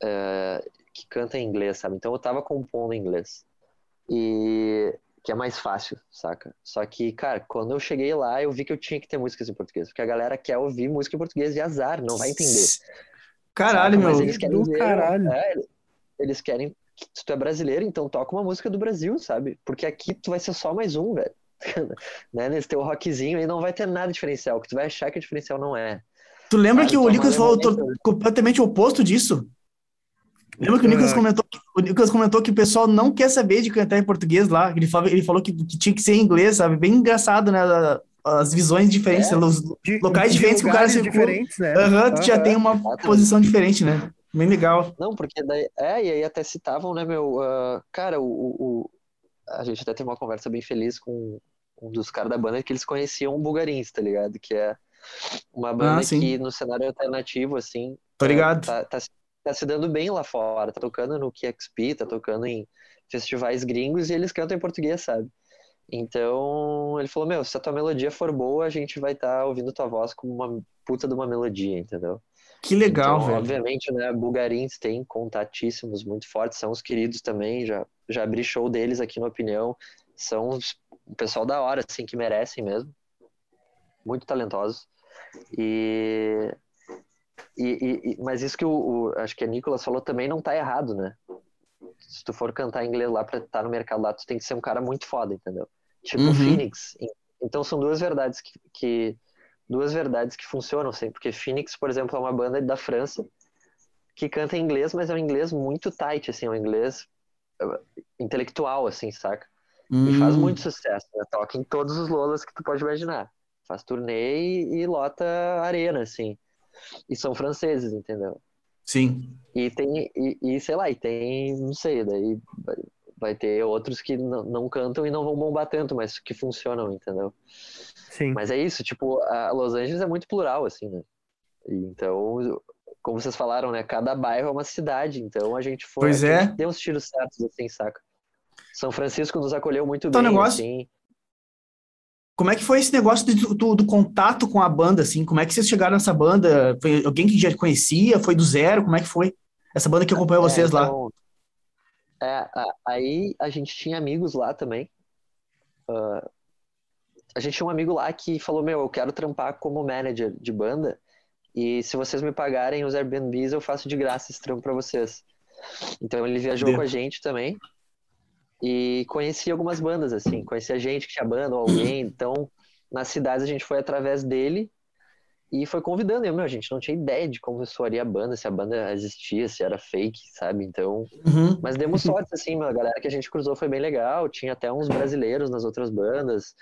é, que canta em inglês, sabe? Então eu tava compondo em inglês. E que é mais fácil, saca? Só que, cara, quando eu cheguei lá, eu vi que eu tinha que ter músicas em português, porque a galera quer ouvir música em português e azar, não vai entender. Caralho, meu. Mas eles querem do ver, caralho. É, eles querem que tu é brasileiro, então toca uma música do Brasil, sabe? Porque aqui tu vai ser só mais um, velho. né? Nesse teu rockzinho aí não vai ter nada diferencial, que tu vai achar que o diferencial não é. Tu lembra que o Lucas falou completamente oposto disso? Lembra que o Nicolas, comentou, o Nicolas comentou que o pessoal não quer saber de cantar em português lá. Ele falou, ele falou que, que tinha que ser em inglês, sabe? Bem engraçado, né? As visões diferentes, é, os de, locais de diferentes que o cara circula. diferentes, né? Uhum, tu já tem uma posição diferente, né? Bem legal. Não, porque daí. É, e aí até citavam, né, meu. Uh, cara, o, o, A gente até tem uma conversa bem feliz com um dos caras da banda que eles conheciam o Bulgarins, tá ligado? Que é uma banda ah, que no cenário alternativo, assim. Tô ligado. Tá, tá, tá se dando bem lá fora, tá tocando no KXP, tá tocando em festivais gringos e eles cantam em português, sabe? Então ele falou: Meu, se a tua melodia for boa, a gente vai estar tá ouvindo tua voz como uma puta de uma melodia, entendeu? Que legal, então, velho. Obviamente, né? Bulgarins tem contatíssimos muito fortes, são os queridos também. Já, já abri show deles aqui no Opinião. São o pessoal da hora, assim, que merecem mesmo. Muito talentosos. E e, e, mas isso que o, o, acho que a Nicolas falou também não tá errado, né? Se tu for cantar inglês lá pra estar no mercado lá, tu tem que ser um cara muito foda, entendeu? Tipo uhum. Phoenix. Então são duas verdades que, que, duas verdades que funcionam sempre, porque Phoenix, por exemplo, é uma banda da França que canta em inglês, mas é um inglês muito tight, assim, é um inglês uh, intelectual, assim, saca? Uhum. E faz muito sucesso, né? Toca em todos os lolas que tu pode imaginar. Faz turnê e, e lota arena, assim e são franceses, entendeu? Sim. E tem, e, e sei lá, e tem, não sei, daí vai, ter outros que não, não cantam e não vão bombar tanto, mas que funcionam, entendeu? Sim. Mas é isso, tipo, a Los Angeles é muito plural, assim, né? E então, como vocês falaram, né? Cada bairro é uma cidade, então a gente foi. Pois é. Deu uns tiros certos, assim, saca? São Francisco nos acolheu muito Então, bem, negócio- assim. Como é que foi esse negócio do, do, do contato com a banda, assim? Como é que vocês chegaram nessa banda? Foi alguém que já conhecia? Foi do zero? Como é que foi? Essa banda que acompanhou vocês É, lá. então, É, a- aí a gente tinha amigos lá também. Ah, a gente tinha um amigo lá que falou, meu, eu quero trampar como manager de banda e se vocês me pagarem os Airbnbs, eu faço de graça esse trampo pra vocês. Então ele viajou com a gente também e conhecia algumas bandas, assim, conhecia gente que tinha banda ou alguém, então nas cidades a gente foi através dele e foi convidando, e, meu, a gente não tinha ideia de como soaria a banda, se a banda existia, se era fake, sabe? Então, Uhum. mas demos sorte, assim, a galera que a gente cruzou foi bem legal. Tinha até uns brasileiros nas outras bandas.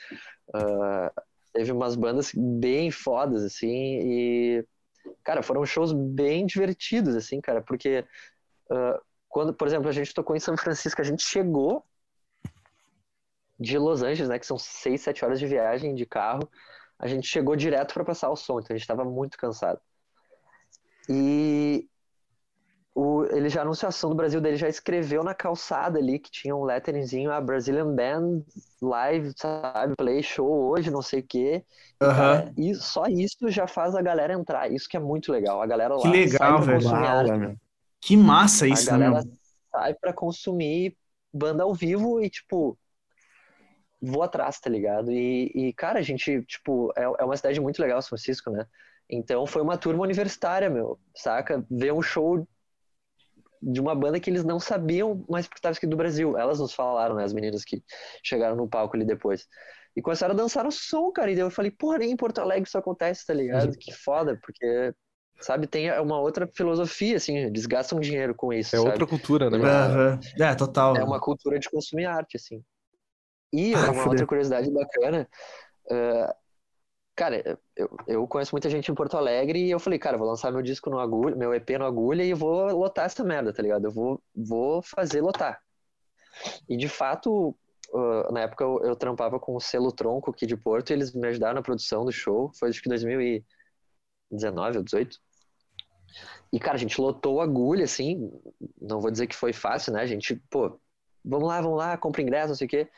Ah, teve umas bandas bem fodas, assim, e, cara, foram shows bem divertidos, assim, cara, porque ah, quando, por exemplo, a gente tocou em São Francisco, a gente chegou de Los Angeles, né, que são seis, sete horas de viagem de carro, a gente chegou direto para passar o som, então a gente estava muito cansado. E o, ele já anunciou a ação do Brasil dele, já escreveu na calçada ali que tinha um letteringzinho, a Brazilian Band Live, sabe, play show hoje, não sei o quê. E, cara, e só isso já faz a galera entrar, isso que é muito legal. A galera lá Que legal, velho. consumir. Que massa isso, a né? galera meu? sai pra consumir banda ao vivo e, tipo, vou atrás, tá ligado? E, e, cara, a gente, tipo, é, é uma cidade muito legal, São Francisco, né? Então foi uma turma universitária, meu, saca? Ver um show de uma banda que eles não sabiam, mas porque estava escrito do Brasil. Elas nos falaram, né? As meninas que chegaram no palco ali depois. E começaram a dançar o som, cara. E daí eu falei, porra, nem em Porto Alegre isso acontece, tá ligado? Que foda, porque, sabe, tem uma outra filosofia, assim, eles gastam dinheiro com isso, É sabe? outra cultura, né? Aham. É, total. É uma cultura de consumir arte, assim. E Ah, uma outra curiosidade bacana, ah, cara, eu, eu conheço muita gente em Porto Alegre e eu falei, cara, vou lançar meu disco no Agulha, meu EP no Agulha e vou lotar essa merda, tá ligado? Eu vou, vou fazer lotar. E de fato, ah, na época eu, eu trampava com o selo Tronco aqui de Porto e eles me ajudaram na produção do show, foi acho que 2019 ou 18. E, cara, a gente lotou a agulha, assim, não vou dizer que foi fácil, né? A gente, pô, vamos lá, vamos lá, compra ingresso, não sei o quê.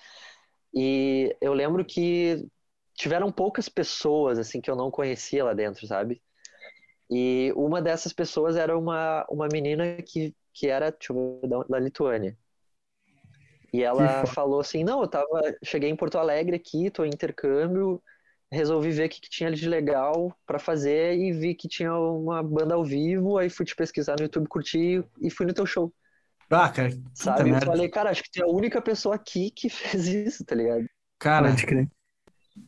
E eu lembro que tiveram poucas pessoas, assim, que eu não conhecia lá dentro, sabe? E uma dessas pessoas era uma, uma menina que, que era, deixa eu ver, da, da Lituânia. E ela falou assim, não, eu tava, cheguei em Porto Alegre aqui, tô em intercâmbio, resolvi ver o que, que tinha ali de legal pra fazer e vi que tinha uma banda ao vivo, aí fui te pesquisar no YouTube, curti e fui no teu show, Ah, cara, sabe? Eu merda. falei, cara, acho que tem a única pessoa aqui que fez isso, tá ligado? Cara, Pode crer.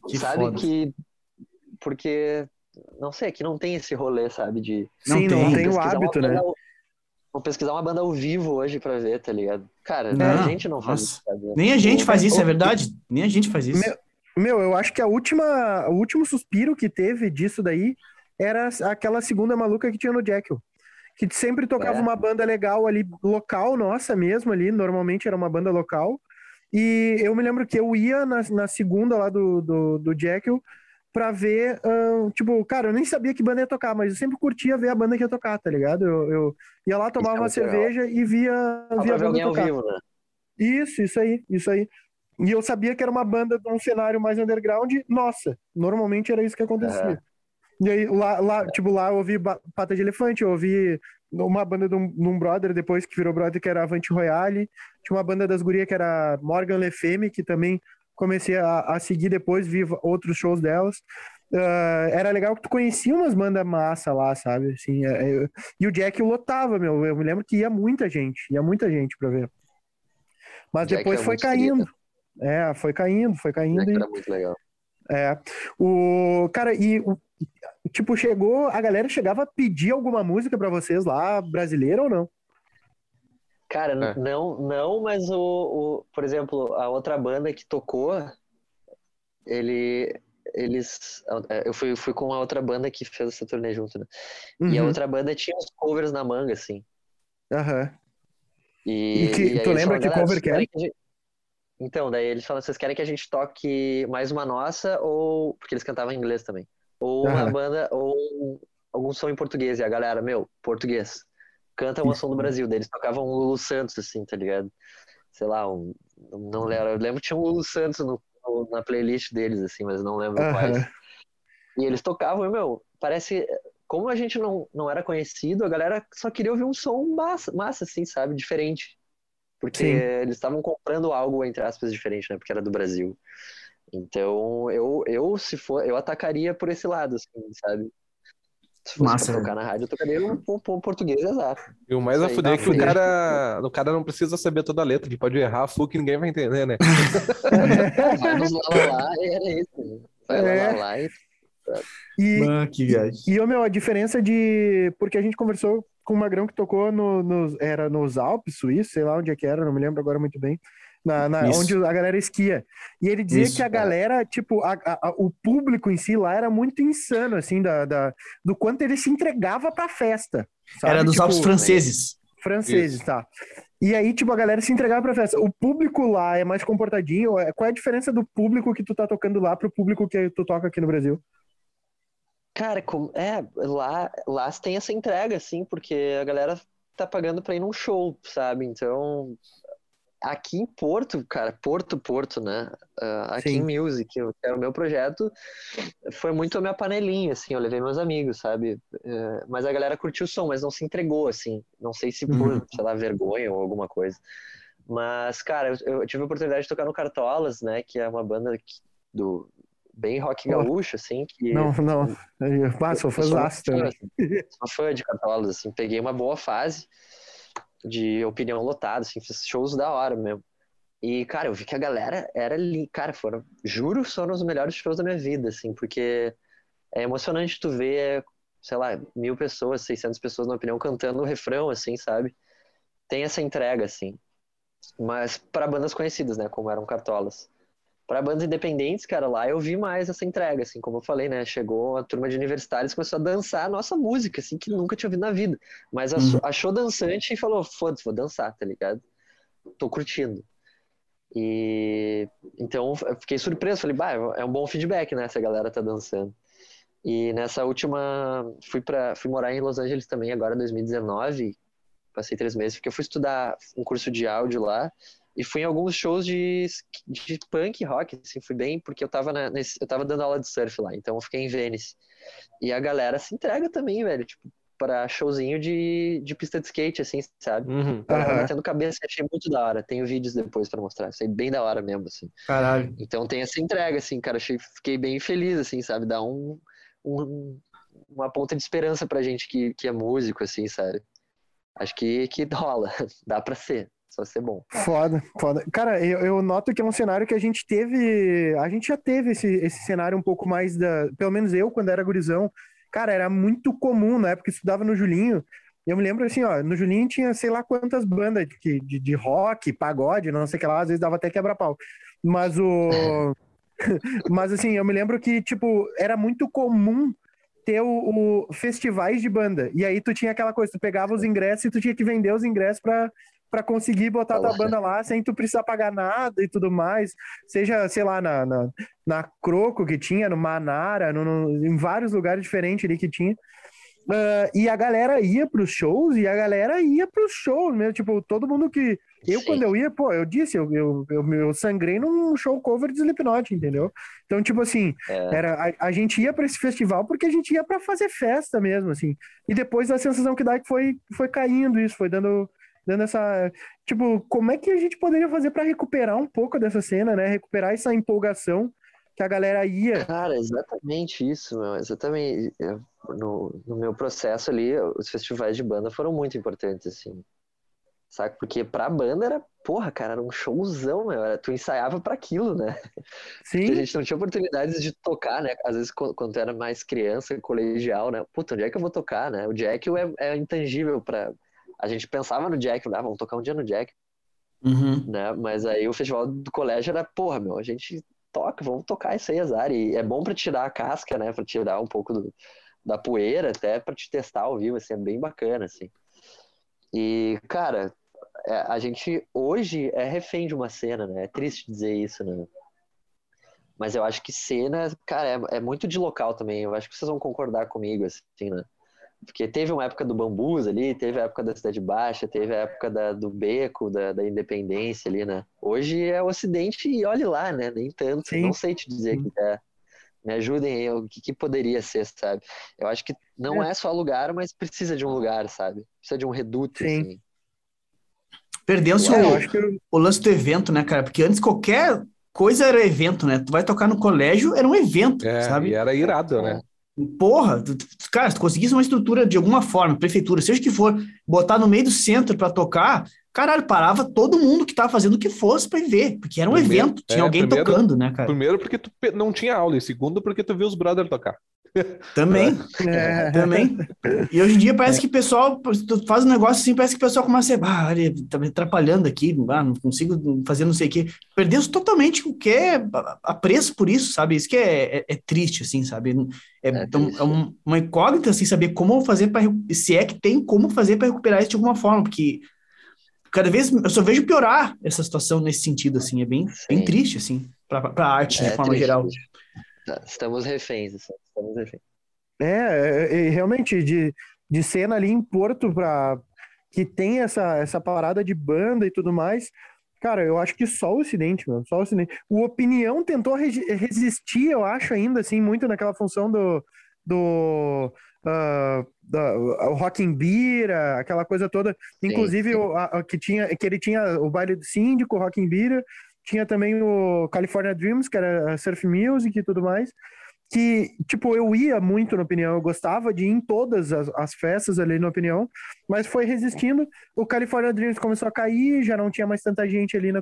que sabe foda. que porque não sei, aqui não tem esse rolê, sabe, de Não Sim, não tem. tem o hábito, né? ao- Vou pesquisar uma banda ao vivo hoje pra ver, tá ligado? Cara, Não, a gente não faz nossa. isso, sabe? Nem a gente faz isso, é verdade? Nem a gente faz isso. Meu- Meu, eu acho que a última, o último suspiro que teve disso daí era aquela segunda maluca que tinha no Jekyll. Que sempre tocava É. uma banda legal ali, local nossa mesmo ali, normalmente era uma banda local. E eu me lembro que eu ia na, na segunda lá do, do, do Jekyll pra ver, tipo, cara, eu nem sabia que banda ia tocar, mas eu sempre curtia ver a banda que ia tocar, tá ligado? Eu, eu ia lá, tomava é uma legal. cerveja e via, via a banda tocar. vivo, né? Isso, isso aí, isso aí. E eu sabia que era uma banda de um cenário mais underground, nossa, normalmente era isso que acontecia. Aham. E aí, lá, lá, tipo, lá eu ouvi Pata de Elefante, eu ouvi uma banda de um, de um brother depois que virou brother, que era Avante Royale. Tinha uma banda das gurias que era Morgan Le Femme, que também comecei a, a seguir depois, vi outros shows delas. Ah, era legal que tu conhecia umas bandas massa lá, sabe? Assim, é, é, e o Jack lotava, meu. Eu me lembro que ia muita gente, ia muita gente pra ver. Mas Jack depois é foi caindo. É, foi caindo, foi caindo. E- era muito legal. é. O cara e o- tipo chegou, a galera chegava a pedir alguma música pra vocês lá, brasileira ou não? Cara, É. não, não, mas o, o, por exemplo, a outra banda que tocou, ele, eles, eu fui, fui com a outra banda que fez essa turnê junto, né? E a Uhum, outra banda tinha uns covers na manga, assim. aham. E, E que- aí tu lembra falaram, que "Galera, cover que querem a gente-" Então, daí eles falaram, vocês querem que a gente toque mais uma nossa ou porque eles cantavam em inglês também? Ou uma Aham. banda ou algum som em português e a galera, meu, português. Canta uma som do Brasil, daí eles tocavam um Lulu Santos assim, tá ligado? Sei lá, um Não lembro. Eu lembro que tinha o Lulu Santos no, no, na playlist deles, assim, mas não lembro Aham. quais. E eles tocavam, e, meu, parece. Como a gente não, não era conhecido, a galera só queria ouvir um som massa, massa assim, sabe? Diferente. Porque Sim. eles estavam comprando algo, entre aspas, diferente, né? Porque era do Brasil. Então, eu, eu se for, eu atacaria por esse lado, assim, sabe? Se fosse Massa, pra tocar na rádio, eu tocaria um, um, um português exato. E o mais a fuder é que o cara, o cara não precisa saber toda a letra, ele pode errar full que ninguém vai entender, né? Vai nos lá, lá, lá, e era isso. né? Vai lá, É. lá, lá e E, que viagem. E, ô, meu, a diferença de. Porque a gente conversou com o Magrão que tocou no, nos, era nos Alpes, Suíça, sei lá onde é que era, não me lembro agora muito bem. Na, na- onde a galera esquia. E ele dizia Isso, que a é. galera, tipo, a- a- a- o público em si lá era muito insano, assim, da, da- do quanto ele se entregava pra festa. sabe? Era dos Tipo, Alpes franceses. franceses, Isso. tá. E aí, tipo, a galera se entregava pra festa. O público lá é mais comportadinho? É- Qual é a diferença do público que tu tá tocando lá pro público que tu toca aqui no Brasil? Cara, como, é, lá, lá tem essa entrega, assim, porque a galera tá pagando pra ir num show, sabe? Então, aqui em Porto, cara, Porto, Porto, né? Ah, aqui Sim. em Music, que era o meu projeto, foi muito a minha panelinha, assim, eu levei meus amigos, sabe? Eh, mas a galera curtiu o som, mas não se entregou, assim. Não sei se por, Uhum. sei lá, vergonha ou alguma coisa. Mas, cara, eu, eu tive a oportunidade de tocar no Cartolas, né? Que é uma banda do bem rock gaúcho, assim, que Não, não. Ah, sou eu sou fãzaço também. Sou fã de Cartolas, assim. Peguei uma boa fase de opinião lotada, assim. Fiz shows da hora mesmo. E, cara, eu vi que a galera era ali. Cara, foram... Juro, foram os melhores shows da minha vida, assim. Porque é emocionante tu ver, sei lá, mil pessoas, 600 pessoas na opinião cantando o refrão, assim, sabe? Tem essa entrega, assim. Mas para bandas conhecidas, né? Como eram Cartolas. Para bandas independentes, cara, lá eu vi mais essa entrega, assim, como eu falei, né? Chegou a turma de universitários começou a dançar a nossa música, assim, que nunca tinha ouvido na vida. Mas achou, achou dançante e falou, foda-se, vou dançar, tá ligado? Tô curtindo. E então eu fiquei surpreso, falei, bah, é um bom feedback, né? Se a galera tá dançando. E nessa última, fui para fui morar em Los Angeles também, agora em 2019, passei três meses, porque eu fui estudar um curso de áudio lá e fui em alguns shows de, de punk rock, assim, fui bem, porque eu tava, na, nesse, eu tava dando aula de surf lá, então eu fiquei em Venice. E a galera se entrega também, velho, tipo, para showzinho de, de pista de skate, assim, sabe? Uhum. Aham. batendo cabeça, achei muito da hora. Tenho vídeos depois pra mostrar, achei bem da hora mesmo, assim. Caralho. Então tem essa entrega, assim, cara, achei, fiquei bem feliz, assim, sabe? Dá um, um- uma ponta de esperança pra gente que, que é músico, assim, sabe? Acho que, que rola, dá pra ser, só ser bom. Foda, foda. Cara, eu, eu noto que é um cenário que a gente teve. A gente já teve esse, esse cenário um pouco mais da. Pelo menos eu, quando era gurizão. Cara, era muito comum na época estudava no Julinho. Eu me lembro assim, ó, no Julinho tinha sei lá quantas bandas de, de, de rock, pagode, não sei o que lá, às vezes dava até quebra-pau. Mas o. Mas assim, eu me lembro que, tipo, era muito comum ter o, o festivais de banda. E aí tu tinha aquela coisa, tu pegava os ingressos e tu tinha que vender os ingressos pra, pra conseguir botar tua Olá. banda lá sem tu precisar pagar nada e tudo mais. Seja, sei lá, na, na, na Croco que tinha, no Manara, no, no- em vários lugares diferentes ali que tinha. Ah, e a galera ia pros shows e a galera ia pros shows mesmo. Tipo, todo mundo que. Eu, Sim. quando eu ia, pô, eu disse, eu, eu, eu, eu sangrei num show cover de Slipknot, entendeu? Então, tipo assim, É, era, a, a gente ia pra esse festival porque a gente ia pra fazer festa mesmo, assim. E depois a sensação que dá é que foi, foi caindo isso, foi dando, dando essa. Tipo, como é que a gente poderia fazer pra recuperar um pouco dessa cena, né? Recuperar essa empolgação que a galera ia. Cara, exatamente isso, meu, exatamente. No, no meu processo ali, os festivais de banda foram muito importantes, assim. Saca? Porque pra banda era, porra, cara, era um showzão, meu. Era, tu ensaiava pra aquilo, né? Porque a Sim, gente não tinha oportunidades de tocar, né? Às vezes, qu- quando tu era mais criança, colegial, né? Puta, onde é que eu vou tocar, né? O Jack é, é intangível pra. A gente pensava no Jack, ah, vamos tocar um dia no Jack, Uhum. né? Mas aí o festival do colégio era, porra, meu, a gente toca, vamos tocar isso aí, azar. E é bom pra tirar a casca, né? Pra tirar um pouco do- da poeira, até pra te testar ao vivo, assim, é bem bacana, assim. E, cara, é, a gente hoje é refém de uma cena, né? É triste dizer isso, né? Mas eu acho que cena, cara, é, é muito de local também. Eu acho que vocês vão concordar comigo, assim, né? Porque teve uma época do Bambus ali, teve a época da Cidade Baixa, teve a época da- do Beco, da, da Independência ali, né? Hoje é o Ocidente e olhe lá, né? Nem tanto. Sim. Não sei te dizer que é. Me ajudem aí, o que, que poderia ser, sabe? Eu acho que não é. só lugar, mas precisa de um lugar, sabe? Precisa de um reduto, Sim. assim. Perdeu-se É, o, eu o lance do evento, né, cara? Porque antes qualquer coisa era evento, né? Tu vai tocar no colégio, era um evento, É, sabe? e era irado, né? Porra, tu- cara, se tu conseguisse uma estrutura de alguma forma, prefeitura, seja o que for, botar no meio do centro pra tocar, caralho, parava todo mundo que tava fazendo o que fosse pra ir ver, porque era um Primeiro- evento, tinha é, alguém primeiro- tocando, né, cara? Primeiro porque tu não tinha aula, e segundo porque tu viu os brothers tocar. Também, é, também. E hoje em dia parece que o pessoal, faz um negócio assim, parece que o pessoal começa a ser, ah, ele tá me atrapalhando aqui, ah, não consigo fazer não sei o quê. Perdeu-se totalmente o que é apreço por isso, sabe? Isso que é, é, é triste, assim, sabe? É, É é triste. um- uma incógnita, assim, saber como fazer para se é que tem como fazer para recuperar isso de alguma forma, porque cada vez eu só vejo piorar essa situação nesse sentido, assim, é bem, bem triste, assim, para a arte, É de forma triste, geral. Tá, Estamos reféns, assim, estamos reféns. É, é, é, realmente, de, de cena ali em Porto, pra, que tem essa, essa parada de banda e tudo mais, cara, eu acho que só o Ocidente, mano, só o Ocidente. O Opinião tentou resistir, eu acho, ainda, assim, muito naquela função do, do ah, da- o Rock Bira, aquela coisa toda. Inclusive, sim. o- a- que, tinha, que ele tinha o baile do síndico, o Rock Bira, tinha também o California Dreams, que era surf music e tudo mais que, tipo, eu ia muito na opinião, eu gostava de ir em todas as, as festas ali na opinião, mas foi resistindo. O California Dreams começou a cair, já não tinha mais tanta gente ali na,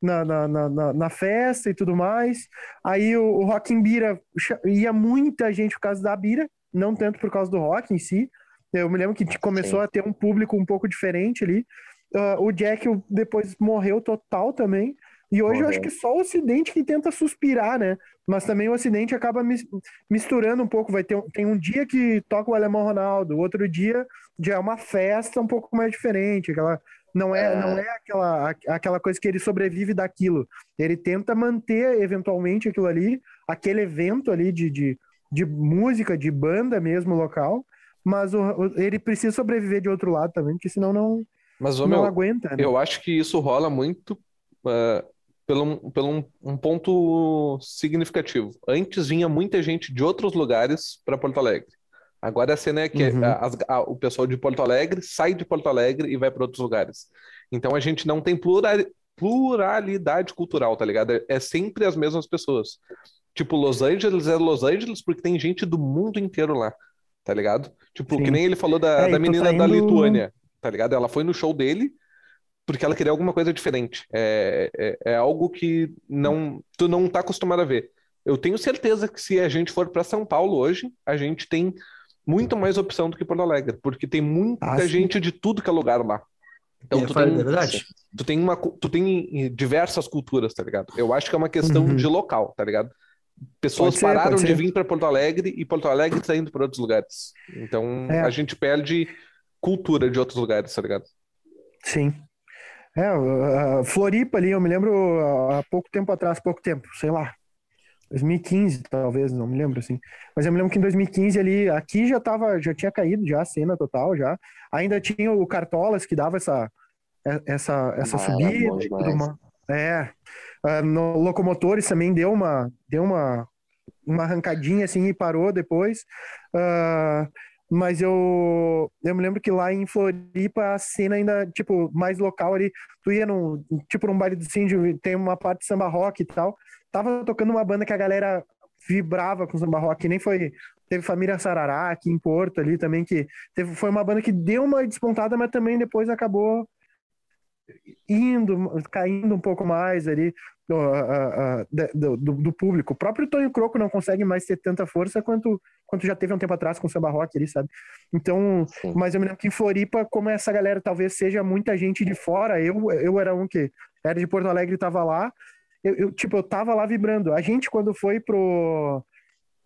na, na, na, na- na festa e tudo mais. Aí o, o Rock in Bira ia muita gente por causa da Bira, não tanto por causa do rock em si. Eu me lembro que começou Sim. a ter um público um pouco diferente ali. Ah, o Jack depois morreu total também. E hoje eu acho que só o Ocidente que tenta suspirar, né? Mas também o Ocidente acaba mis- misturando um pouco. Vai ter tem um dia que toca o Alemão Ronaldo, outro dia já é uma festa um pouco mais diferente. Aquela, não é, É. não é aquela, a- aquela coisa que ele sobrevive daquilo. Ele tenta manter eventualmente aquilo ali, aquele evento ali de, de, de música, de banda mesmo local. Mas o- o- ele precisa sobreviver de outro lado também, porque senão não, Mas, ô, não meu, aguenta. né? eu acho que isso rola muito ah, pelo, um- pelo um, um ponto significativo. Antes vinha muita gente de outros lugares para Porto Alegre. Agora a cena é que Uhum. a- as- a- o pessoal de Porto Alegre sai de Porto Alegre e vai para outros lugares. Então a gente não tem plurali- pluralidade cultural, tá ligado? É, é sempre as mesmas pessoas. Tipo, Los Angeles é Los Angeles porque tem gente do mundo inteiro lá, tá ligado? Tipo, que Sim. nem ele falou da, É, da menina tá da Lituânia, tá ligado? Ela foi no show dele porque ela queria alguma coisa diferente. É, é, é algo que não, tu não tá acostumado a ver. Eu tenho certeza que se a gente for para São Paulo hoje, a gente tem muito mais opção do que Porto Alegre, porque tem muita Ah, sim. gente de tudo que é lugar lá. Então É, tu tem, é verdade. tu tem uma, tu tem diversas culturas, tá ligado? Eu acho que é uma questão Uhum. de local, tá ligado? Pessoas ser, pararam de vir para Porto Alegre e Porto Alegre está indo para outros lugares. Então É. a gente perde cultura de outros lugares, tá ligado? Sim. É, a Floripa ali, eu me lembro há pouco tempo atrás, pouco tempo, sei lá, 2015 talvez, não me lembro assim. Mas eu me lembro que em 2015 ali, aqui já tava, já tinha caído já a cena total já. Ainda tinha o Cartolas que dava essa essa essa Ah, era subida. É. Ah, no Locomotores também deu uma deu uma uma arrancadinha assim e parou depois. Ah, mas eu, eu me lembro que lá em Floripa a cena ainda, tipo, mais local ali, tu ia num, tipo, num baile do Cindy, tem uma parte de samba rock e tal, tava tocando uma banda que a galera vibrava com samba rock, nem foi, teve Família Sarará aqui em Porto ali também, que teve, foi uma banda que deu uma despontada, mas também depois acabou indo, caindo um pouco mais ali do, do, do- do público. O próprio Tonho Croco não consegue mais ter tanta força quanto, quanto já teve um tempo atrás com o samba rock ali, sabe? Então, Sim. mas eu me lembro que em Floripa, como essa galera talvez seja muita gente de fora, eu, eu era um que era de Porto Alegre e tava lá, eu, eu, tipo, eu tava lá vibrando. A gente, quando foi pro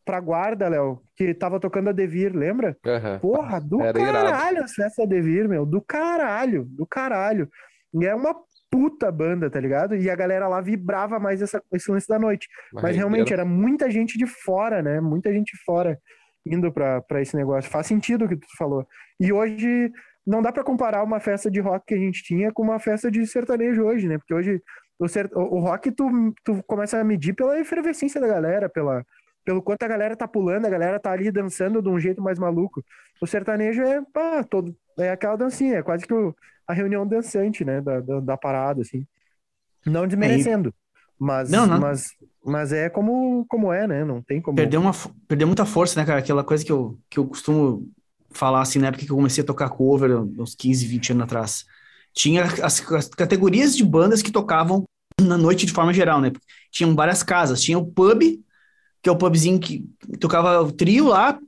pra guarda, Léo, que tava tocando a Devir, lembra? Aham. Porra, do Era caralho da Devir, meu. Do caralho, do caralho. E é uma puta banda, tá ligado? E a galera lá vibrava mais essa, esse lance da noite. Uma Mas realmente rendeira. era muita gente de fora, né? Muita gente de fora indo pra, pra esse negócio. Faz sentido o que tu falou. E hoje não dá pra comparar uma festa de rock que a gente tinha com uma festa de sertanejo hoje, né? Porque hoje o, ser, o, o rock tu, tu começa a medir pela efervescência da galera, pela, pelo quanto a galera tá pulando, a galera tá ali dançando de um jeito mais maluco. O sertanejo é, pá, todo, é aquela dancinha, é quase que o, a reunião dançante, né, da, da, da parada, assim. Não desmerecendo, mas, Não, não. mas, mas é como, como é, né, não tem como... Perdeu, uma, perdeu muita força, né, cara? Aquela coisa que eu, que eu costumo falar, assim, na época que eu comecei a tocar cover, uns 15, 20 anos atrás. Tinha as, as categorias de bandas que tocavam na noite de forma geral, né? Tinham várias casas. Tinha o pub, que é o pubzinho que tocava o trio lá.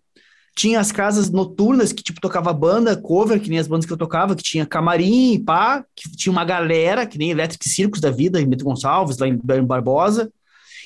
Tinha as casas noturnas, que, tipo, tocava banda, cover, que nem as bandas que eu tocava, que tinha camarim, pá, que tinha uma galera, que nem Electric Circus da vida, em Bento Gonçalves, lá em, Barbosa.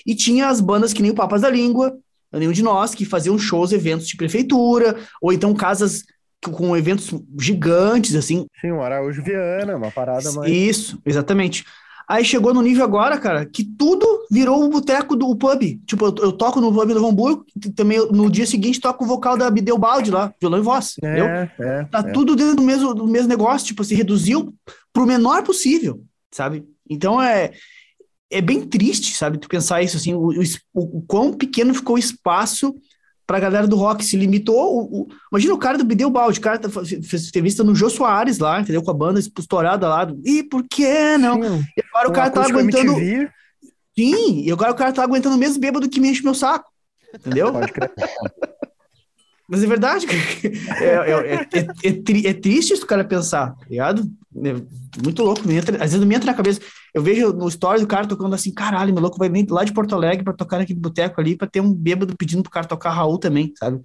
E tinha as bandas que nem o Papas da Língua, nenhum de nós, que faziam shows, eventos de prefeitura, ou então casas com eventos gigantes, assim. Sim, o Araújo Viana, uma parada mais... Isso, exatamente. Aí chegou no nível agora, cara, que tudo virou o boteco do pub. Tipo, eu, eu toco no pub do Hamburgo, e também no dia seguinte toco o vocal da Bideu Balde lá, violão e voz, entendeu? É, é, Tá é. tudo dentro do mesmo, do mesmo negócio, tipo, se reduziu pro menor possível, sabe? Então é, é bem triste, sabe, tu pensar isso, assim, o, o- o quão pequeno ficou o espaço pra galera do rock, se limitou, o, o- imagina o cara do Bideu Balde, o cara tá, fez entrevista no Jô Soares lá, entendeu, com a banda estourada lá, e por que não? Sim, E agora o cara tá aguentando, MTV, sim, e agora o cara tá aguentando o mesmo bêbado que me enche meu saco, entendeu? pode crer. Mas é verdade, cara. é, é, é, é, tri- é triste isso o cara pensar, tá ligado? É muito louco, me entra- às vezes me entra na cabeça. Eu vejo no story do cara tocando assim, caralho, meu louco vai vir lá de Porto Alegre pra tocar naquele boteco ali, pra ter um bêbado pedindo pro cara tocar Raul também, sabe?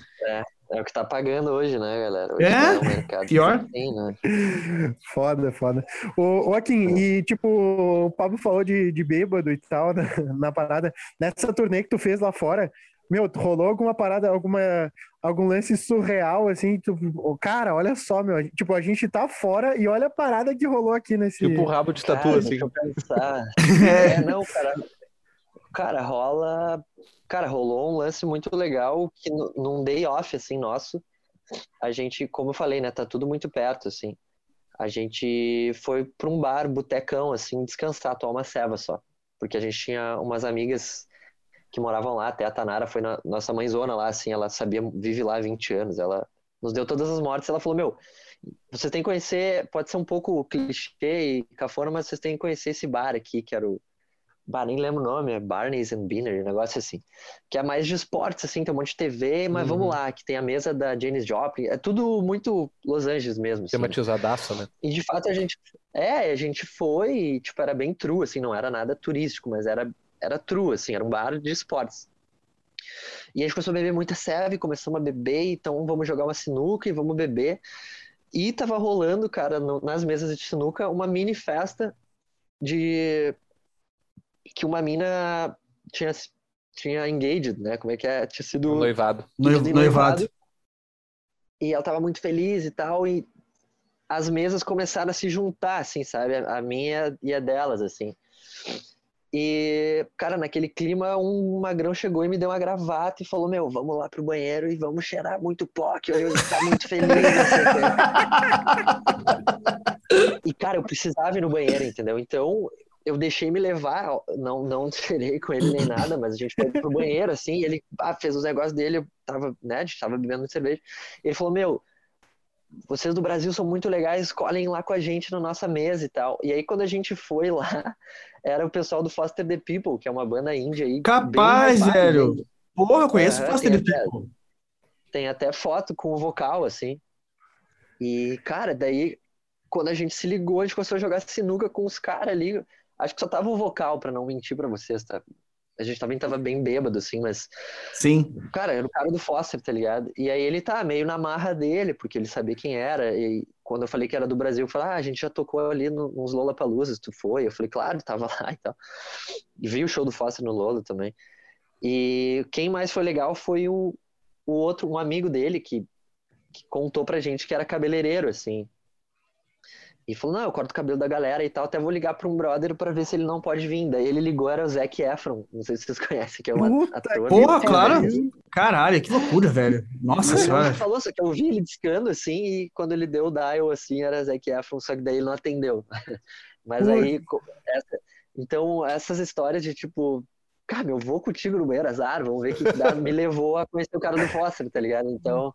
É o que tá pagando hoje, né, galera? Hoje É, mercado pior. Tem, né? Foda, foda. Ô, ô Akin, e tipo, o Pablo falou de, de bêbado e tal na, na parada. Nessa turnê que tu fez lá fora, meu, rolou alguma parada, alguma, algum lance surreal, assim? Tu, ô, cara, olha só, meu. Tipo, a gente tá fora e olha a parada que rolou aqui nesse. Tipo o rabo de tatu, Cara, assim. deixa eu pensar. É, não, cara. Cara, rola. Cara, rolou um lance muito legal que num day off, assim, nosso, a gente, como eu falei, né, tá tudo muito perto, assim. A gente foi pra um bar, botecão, assim, descansar, tomar uma ceva só. Porque a gente tinha umas amigas que moravam lá, até a Tanara foi na nossa mãezona lá, assim, ela sabia, vive lá há 20 anos, ela nos deu todas as mortes, ela falou, meu, vocês têm que conhecer, pode ser um pouco clichê e cafona, mas vocês têm que conhecer esse bar aqui, que era o. Bah, nem lembro o nome, é Barney's and Beaner, um negócio assim. Que é mais de esportes, assim, tem um monte de TV, mas Uhum. vamos lá, que tem a mesa da Janis Joplin. É tudo muito Los Angeles mesmo. Assim. Tematizadaço, né? E de fato a gente. É, a gente foi tipo, era bem true, assim, não era nada turístico, mas era, era true, assim, era um bar de esportes. E a gente começou a beber muita serve, começamos a beber, então vamos jogar uma sinuca e vamos beber. E tava rolando, cara, no- nas mesas de sinuca, uma mini festa de que uma mina tinha, tinha engaged, né? Como é que é? Tinha sido Noivado. Noiv- pedido em noivado. E ela tava muito feliz e tal, e as mesas começaram a se juntar, assim, sabe? A a minha e a delas, assim. E, cara, naquele clima, um magrão chegou e me deu uma gravata e falou: Meu, vamos lá pro banheiro e vamos cheirar muito pó, que eu ia ficar muito feliz. não sei o quê." E, cara, eu precisava ir no banheiro, entendeu? Então, eu deixei me levar, não, não cheirei com ele nem nada, mas a gente foi pro banheiro, assim, e ele ah, fez os negócios dele, eu tava, né, a gente tava bebendo cerveja. Ele falou: Meu, vocês do Brasil são muito legais, escolhem lá com a gente na nossa mesa e tal. E aí, quando a gente foi lá, era o pessoal do Foster the People, que é uma banda índia aí. Capaz, hypada, velho. Porra, eu conheço Aham, Foster the até- People. Tem até foto com o vocal, assim. E, cara, daí, quando a gente se ligou, a gente começou a jogar sinuca com os caras ali. Acho que só tava o vocal, pra não mentir pra vocês, tá? A gente também tava bem bêbado, assim, mas Sim. Cara, era o cara do Foster, tá ligado? E aí ele tá meio na marra dele, porque ele sabia quem era. E quando eu falei que era do Brasil, eu falei, ah, a gente já tocou ali no- nos Lollapaloozas, tu foi? Eu falei, claro, tava lá e tal. E vi o show do Foster no Lola também. E quem mais foi legal foi o, o outro, um amigo dele que, que contou pra gente que era cabeleireiro, assim. E falou, não, eu corto o cabelo da galera e tal, até vou ligar pra um brother pra ver se ele não pode vir. Daí ele ligou, era o Zac Efron, não sei se vocês conhecem, que é um Puta ator. Porra, claro. Caralho, que loucura, velho. Nossa Ele senhora. não falou, só que eu vi ele discando assim, e quando ele deu o dial assim, era Zac Efron, só que daí ele não atendeu. Mas aí, essa- Então, essas histórias de tipo, cara, eu vou contigo no banheiro, azar, vamos ver o que que dá, me levou a conhecer o cara do Foster, tá ligado? Então,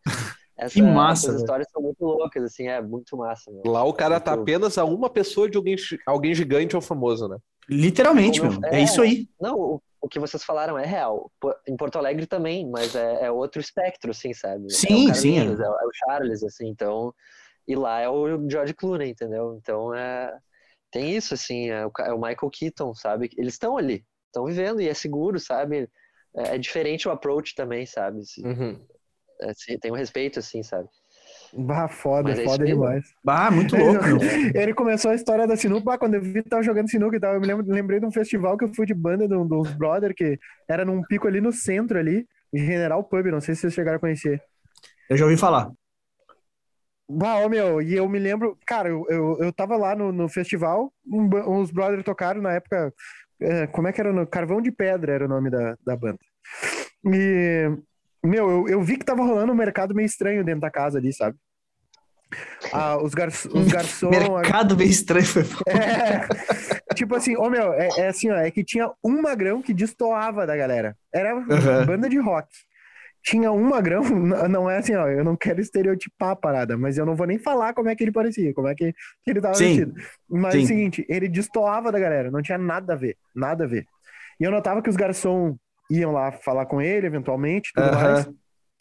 essa, Que massa, essas histórias são muito loucas, assim, é muito massa, meu. Lá o cara tá Muito- apenas a uma pessoa de alguém, alguém gigante ou famoso, né? Literalmente, meu. É é. isso aí. Não, o, o que vocês falaram é real. Em Porto Alegre também, mas é, é outro espectro, assim, sabe? Sim, é o sim, é. o- é o Charles, assim, então. E lá é o George Clooney, entendeu? Então é. Tem isso, assim, é o, é o Michael Keaton, sabe? Eles estão ali, estão vivendo e é seguro, sabe? É, é diferente o approach também, sabe? Uhum. Se- tem um respeito, assim, sabe? Bah, foda, é foda demais. Ah, muito louco, meu. Ele começou a história da sinuca, bah, quando eu vi, tava jogando sinuca e tal. Eu me lembro, lembrei de um festival que eu fui de banda de um- dos brother, que era num pico ali no centro ali, General Pub, não sei se vocês chegaram a conhecer. Eu já ouvi falar. Bah, ô, meu, e eu me lembro, cara, eu, eu, eu tava lá no, no festival, um uns brothers tocaram na época, é, como é que era? No, Carvão de Pedra era o nome da, da banda. E, meu, eu, eu vi que tava rolando um mercado meio estranho dentro da casa ali, sabe? Ah, os, gar, os garçons. Mercado bem estranho. Foi... É, tipo assim, ô meu, é, é assim, ó, é que tinha um magrão que destoava da galera. Era Uhum. banda de rock. Tinha um magrão, não é assim, ó, eu não quero estereotipar a parada, mas eu não vou nem falar como é que ele parecia, como é que, que ele tava Sim. vestido. Mas é Sim. o seguinte, ele destoava da galera, não tinha nada a ver, nada a ver. E eu notava que os garçons iam lá falar com ele, eventualmente, tudo mais,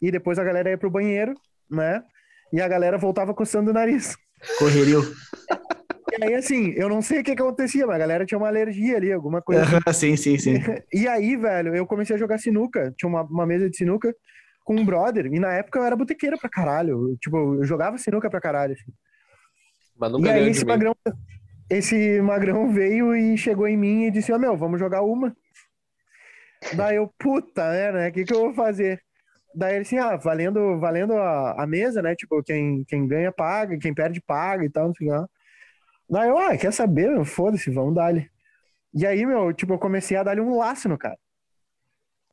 e depois a galera ia pro banheiro, né? E a galera voltava coçando o nariz. Correrio. E aí, assim, eu não sei o que acontecia, mas a galera tinha uma alergia ali, alguma coisa assim. Sim, sim, sim. E aí, velho, eu comecei a jogar sinuca. Tinha uma, uma mesa de sinuca com um brother. E na época eu era botequeira pra caralho. Eu, tipo, eu jogava sinuca pra caralho. assim. Mas E nunca aí ganhou esse magrão, esse magrão veio e chegou em mim e disse, ó, meu, vamos jogar uma. Daí eu, puta, né, né? O que que eu vou fazer? Daí ele assim, ah, valendo, valendo a, a mesa, né? Tipo, quem, quem ganha paga, quem perde paga e tal, não sei lá. Daí eu, ah, quer saber? meu? Foda-se, vamos dar-lhe. E aí, meu, tipo, eu comecei a dar-lhe um laço no cara.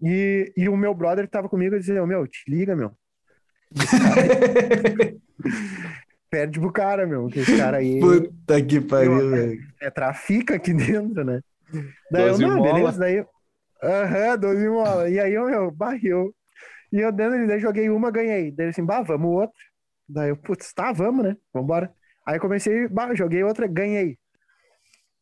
E, e o meu brother que tava comigo dizia, meu, te liga, meu. Perde pro cara, meu, que esse cara aí Puta que pariu, Eu- velho. é, trafica aqui dentro, né? Daí eu, não, mola. beleza, daí... Aham, 12 mola. E aí eu, meu, barreu. E eu dentro, daí joguei uma, ganhei. Daí ele assim, bah, vamos outra. Daí eu, putz, tá, vamos, né? Vambora. Aí comecei, bah, joguei outra, ganhei.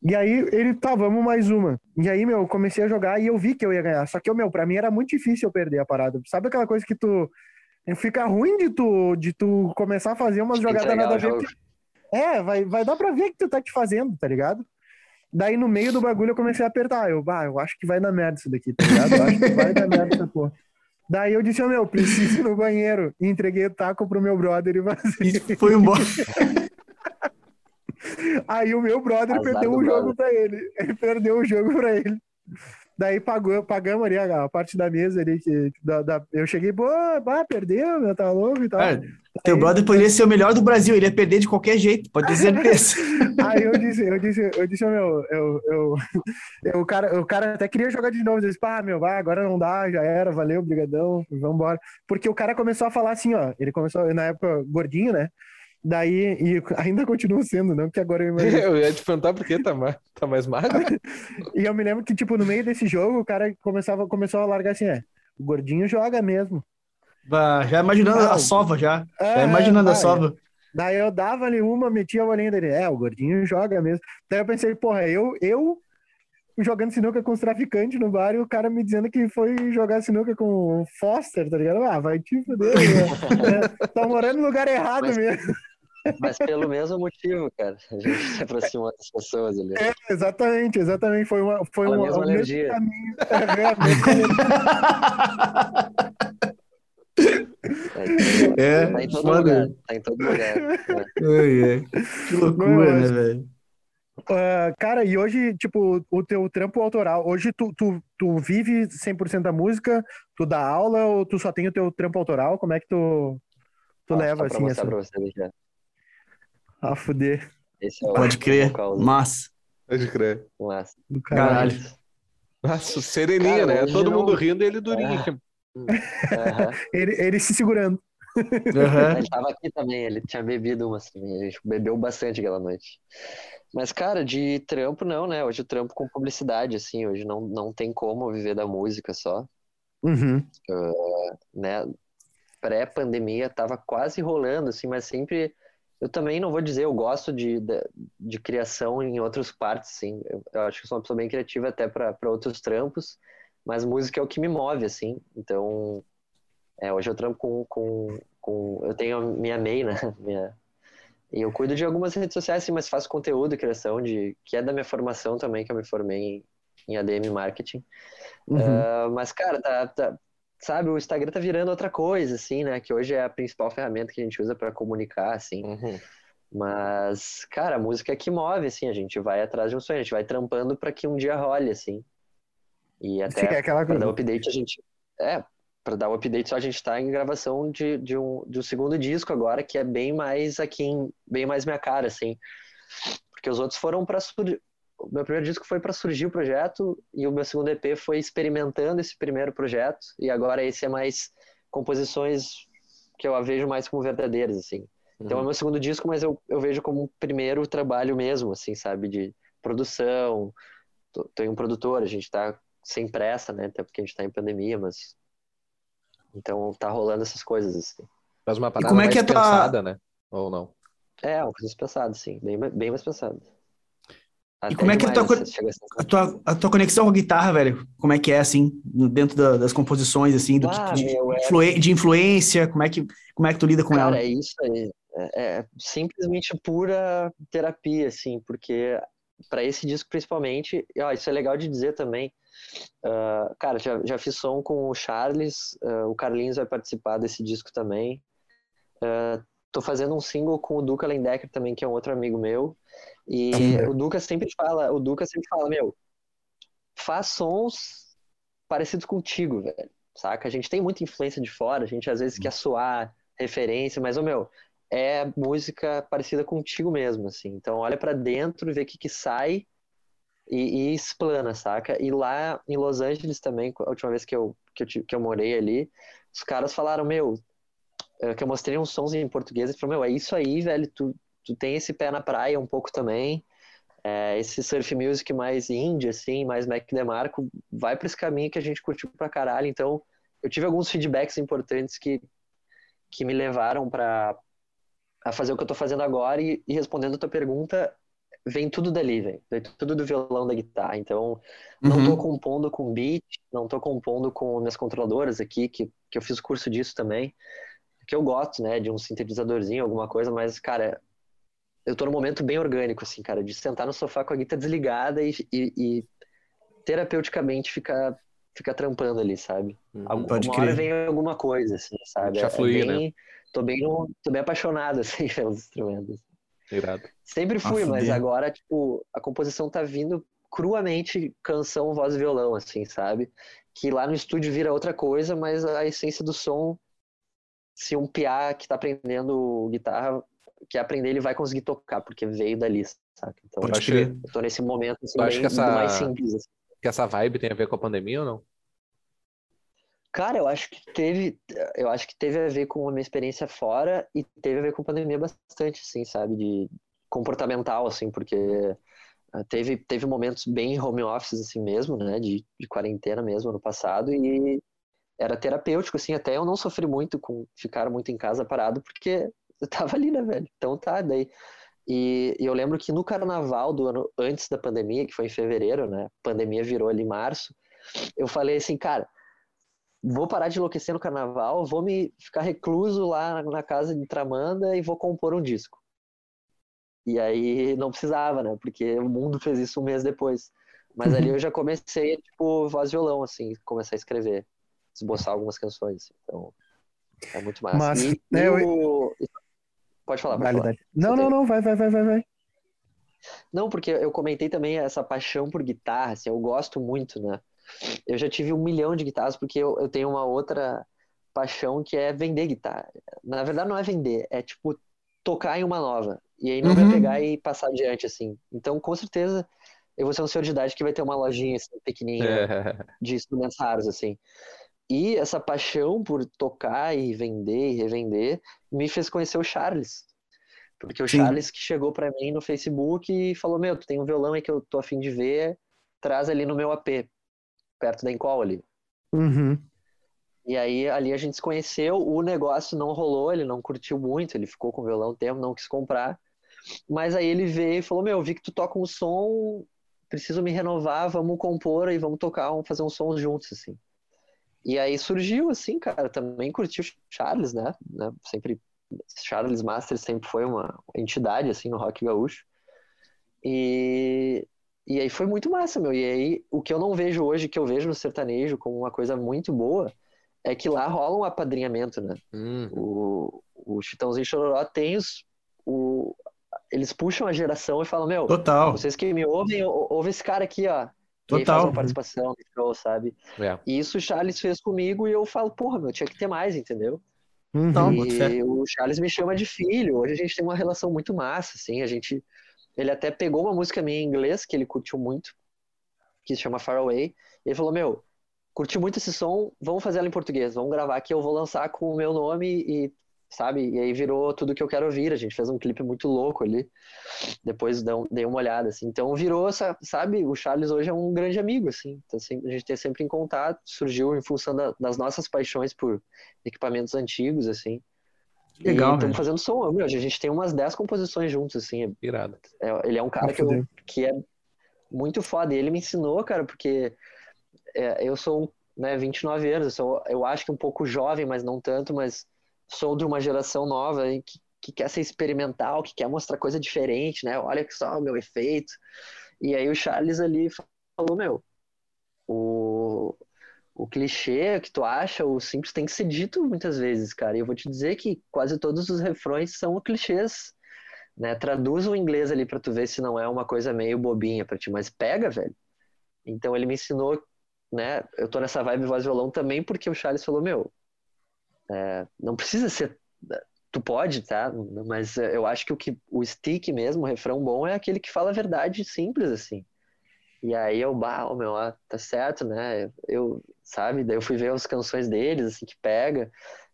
E aí ele, tá, vamos mais uma. E aí, meu, eu comecei a jogar e eu vi que eu ia ganhar. Só que, meu, pra mim era muito difícil eu perder a parada. Sabe aquela coisa que tu... Fica ruim de tu, de tu começar a fazer umas jogadas nada a ver. É, vai, vai dar pra ver que tu tá te fazendo, tá ligado? Daí no meio do bagulho eu comecei a apertar. Eu, bah, eu acho que vai dar merda isso daqui, tá ligado? Eu acho que vai dar merda essa porra. Daí eu disse, ô meu, preciso ir no banheiro. E entreguei o taco pro meu brother e vazei. E foi embora. Aí o meu brother Azar perdeu o jogo brother. pra ele. Ele perdeu o jogo pra ele. Daí pagou, pagamos ali a, a parte da mesa ali. Que, da, da- eu cheguei, pô, bah, perdeu, meu, tá louco e tal. Cara, teu brother poderia ser o melhor do Brasil, ele ia perder de qualquer jeito, pode ter certeza. Aí eu disse, eu disse, eu disse, meu, eu, eu, eu- o, cara, o cara até queria jogar de novo. Eu disse, pá, meu, vai, agora não dá, já era, valeu, brigadão, vambora. Porque o cara começou a falar assim, ó, ele começou, na época, gordinho, né? Daí, e ainda continua sendo, não, porque agora eu imagino. Eu ia te perguntar por que tá mais, tá mais magro. E eu me lembro que, tipo, no meio desse jogo, o cara começava, começou a largar assim, é, o gordinho joga mesmo. Bah, já imaginando Não. a sova, já. Já Ah, imaginando a sova. Daí eu dava ali uma, metia a bolinha dele. É, o gordinho joga mesmo. Daí eu pensei, porra, eu, eu jogando sinuca com os traficantes no bar e o cara me dizendo que foi jogar sinuca com o Foster, tá ligado? Ah, vai te fuder. né? É, tá morando no lugar errado Mas- mesmo. Mas pelo mesmo motivo, cara. A gente se aproximou das pessoas ali. É, exatamente, exatamente. Foi uma. Foi uma, mesma alergia. caminho. É, mesma alergia. É, Tá em todo foda. lugar. Tá em todo lugar. É. Ai. Que loucura, né, velho? Ah, cara, e hoje, tipo, o teu trampo autoral, hoje tu, tu, tu vive 100% da música, tu dá aula ou tu só tem o teu trampo autoral? Como é que tu, tu Ó, leva, assim, mostrar essa... pra ó. A fuder Esse é o Pode crer. Massa. Pode crer. Massa. do caralho. Nossa, sereninha, Cara, né? Todo não- mundo rindo e ele durinho. Aham. Ele, ele se segurando. Aham. Ele tava aqui também, ele tinha bebido umas também, a gente bebeu bastante aquela noite. Mas, cara, de trampo não, né? Hoje eu trampo com publicidade, assim, hoje não, não tem como viver da música só, Uhum. né? Pré-pandemia tava quase rolando, assim, mas sempre. Eu também não vou dizer, eu gosto de, de, de criação em outras partes, assim. Eu, eu acho que sou uma pessoa bem criativa até para outros trampos, mas música é o que me move, assim. Então, é, hoje eu trampo com, com, com. Eu tenho a minha MEI, né? Minha, e eu cuido de algumas redes sociais, assim, mas faço conteúdo, criação, de, que é da minha formação também, que eu me formei em, em ADM Marketing. Uhum. Ah, mas, cara, tá, tá- sabe, o Instagram tá virando outra coisa, assim, né? Que hoje é a principal ferramenta que a gente usa para comunicar, assim. Uhum. Mas, cara, a música é que move, assim, a gente vai atrás de um sonho, a gente vai trampando para que um dia role, assim. E até aquela para dar coisa. update, a gente. É, para dar o update, só a gente tá em gravação de, de, um, de um segundo disco agora, que é bem mais aqui, em- bem mais minha cara, assim. Porque os outros foram para. O meu primeiro disco foi para surgir o projeto, e o meu segundo EP foi experimentando esse primeiro projeto, e agora esse é mais composições que eu a vejo mais como verdadeiras, assim. Então é o meu segundo disco, mas eu, eu vejo como um primeiro trabalho mesmo, assim, sabe? De produção. Tô- Tenho um produtor, a gente tá sem pressa, né? Até porque a gente tá em pandemia, mas. Então tá rolando essas coisas, assim. Faz uma parada como é mais que é a tua- pensada, né? Ou não? É, uma coisa pensada, sim. Bem, bem mais pensada. Até como é que a tua a tua, a tua conexão com a guitarra, velho, como é que é, assim, dentro da- das composições, assim, do, Ah, de, meu, é- influen- de influência, como é que, como é que tu lida com Cara, ela? é isso aí. É, é simplesmente pura terapia, assim, porque para esse disco principalmente, e, ó, isso é legal de dizer também. ah, cara, já, já fiz som com o Charles, ah, o Carlinhos vai participar desse disco também. Ah, tô fazendo um single com o Duca Lendecker também, que é um outro amigo meu. E Sim. o Duca sempre fala, o Duca sempre fala, meu, faz sons parecidos contigo, velho. Saca? A gente tem muita influência de fora, a gente às vezes quer soar referência, mas, ô meu, é música parecida contigo mesmo, assim. Então olha pra dentro e vê o que que sai e, e explana, saca? E lá em Los Angeles também, a última vez que eu, que eu, que eu morei ali, os caras falaram, meu, é, que eu mostrei uns sons em português e falaram, meu, é isso aí, velho, tu, tu tem esse pé na praia um pouco também, é, esse surf music mais indie, assim, mais Mac DeMarco, vai pra esse caminho que a gente curtiu pra caralho, então eu tive alguns feedbacks importantes que, que me levaram pra a fazer o que eu tô fazendo agora e, e respondendo a tua pergunta, vem tudo dali, velho, vem tudo do violão da guitarra, então não tô Uhum. compondo com beat, não tô compondo com minhas controladoras aqui, que, que eu fiz curso disso também, que eu gosto, né, de um sintetizadorzinho, alguma coisa, mas, cara, eu tô num momento bem orgânico, assim, cara, de sentar no sofá com a guitarra desligada e, e, e terapeuticamente ficar, ficar trampando ali, sabe? Uhum. Alguma Pode hora crer. vem alguma coisa, assim, sabe? Deixa É- é fluir, né? bem, tô bem, no- tô bem apaixonado, assim, pelos instrumentos. Irado. Sempre Ah, fui, mas agora, tipo, a composição tá vindo cruamente canção, voz e violão, assim, sabe? Que lá no estúdio vira outra coisa, mas a essência do som, se um piá que tá aprendendo guitarra quer aprender, ele vai conseguir tocar, porque veio dali, saca? Então, Pode acho eu tô nesse momento, assim, bem, que essa- mais simples, assim. Que essa vibe tem a ver com a pandemia ou não? Cara, eu acho que teve, eu acho que teve a ver com a minha experiência fora e teve a ver com a pandemia bastante, assim, sabe, de comportamental, assim, porque ah, teve, teve momentos bem home office, assim mesmo, né, de, de quarentena mesmo ano passado e era terapêutico, assim, até eu não sofri muito com ficar muito em casa parado, porque eu tava ali, né, velho, então tá, daí e, e eu lembro que no carnaval do ano antes da pandemia, que foi em fevereiro, né, a pandemia virou ali em março, eu falei assim, cara, vou parar de enlouquecer no carnaval, vou me ficar recluso lá na casa de Tramanda e vou compor um disco. E aí não precisava, né? Porque o mundo fez isso um mês depois. Mas ali eu já comecei, tipo, voz violão, assim, começar a escrever, esboçar algumas canções. assim. Então, é muito massa. Mas, e, né, e eu- o... Pode falar, pode Dale, falar. dale. Não, não, não, vai, vai, vai, vai, vai. Não, porque eu comentei também essa paixão por guitarra, assim, eu gosto muito, né? Eu já tive um milhão de guitarras porque eu, eu tenho uma outra paixão que é vender guitarra. Na verdade, não é vender, é tipo tocar em uma nova. E aí não vai Uhum. pegar e passar adiante, assim. Então, com certeza, eu vou ser um senhor de idade que vai ter uma lojinha assim, pequenininha É. de instrumentos raros, assim. E essa paixão por tocar e vender e revender me fez conhecer o Charles. Porque o Sim. Charles que chegou pra mim no Facebook e falou: Meu, tu tem um violão aí que eu tô afim de ver, traz ali no meu AP, perto da Encol ali. Uhum. E aí ali a gente se conheceu, o negócio não rolou, ele não curtiu muito, ele ficou com o violão um tempo, não quis comprar. Mas aí ele veio e falou: Meu, vi que tu toca um som, preciso me renovar, vamos compor e vamos tocar, vamos fazer um som juntos, assim. E aí surgiu, assim, cara, também curti o Charles, né? né? Sempre, Charles Master sempre foi uma entidade, assim, no rock gaúcho. E, e aí foi muito massa, meu. E aí, o que eu não vejo hoje, que eu vejo no sertanejo como uma coisa muito boa, é que lá rola um apadrinhamento, né? Hum, O, o Chitãozinho Chororó tem os... O, eles puxam a geração e falam, meu, Total. vocês que me ouvem, ou- ouve esse cara aqui, ó. E faz Total. uma participação no show, sabe? é. E isso o Charles fez comigo e eu falo, porra, meu, tinha que ter mais, entendeu? Uhum. E o Charles me chama de filho. Hoje a gente tem uma relação muito massa, assim. A gente. Ele até pegou uma música minha em inglês, que ele curtiu muito, que se chama Far Away. E ele falou: Meu, curti muito esse som, vamos fazer ela em português, vamos gravar aqui, eu vou lançar com o meu nome e, sabe? E aí virou tudo que eu quero ouvir. A gente fez um clipe muito louco ali. Depois dei um- uma olhada, assim. Então virou sabe? O Charles hoje é um grande amigo, assim. Então, a gente tem sempre em contato. Surgiu em função da- das nossas paixões por equipamentos antigos, assim. Legal, estamos velho. fazendo som. Meu, a gente tem umas 10 composições juntos, assim. Irado. É- ele é um cara Ah, que, eu- que é muito foda. E ele me ensinou, cara, porque é, eu sou, né, 29 anos. Eu, sou, eu acho que um pouco jovem, mas não tanto. Mas sou de uma geração nova aí que, que quer ser experimental, que quer mostrar coisa diferente, né? Olha só o meu efeito. E aí o Charles ali falou, meu, o, o clichê que tu acha, o simples tem que ser dito muitas vezes, cara. E eu vou te dizer que quase todos os refrões são clichês, né? Traduz o inglês ali pra tu ver se não é uma coisa meio bobinha pra ti, mas pega, velho. Então ele me ensinou, né? Eu tô nessa vibe voz violão também porque o Charles falou, meu, é, não precisa ser tu pode, tá? Mas é, eu acho que o que o stick mesmo, o refrão bom é aquele que fala a verdade simples assim. E aí eu, bah, meu, ó, tá certo, né? Eu, sabe? Daí eu fui ver as canções deles, assim, que pega.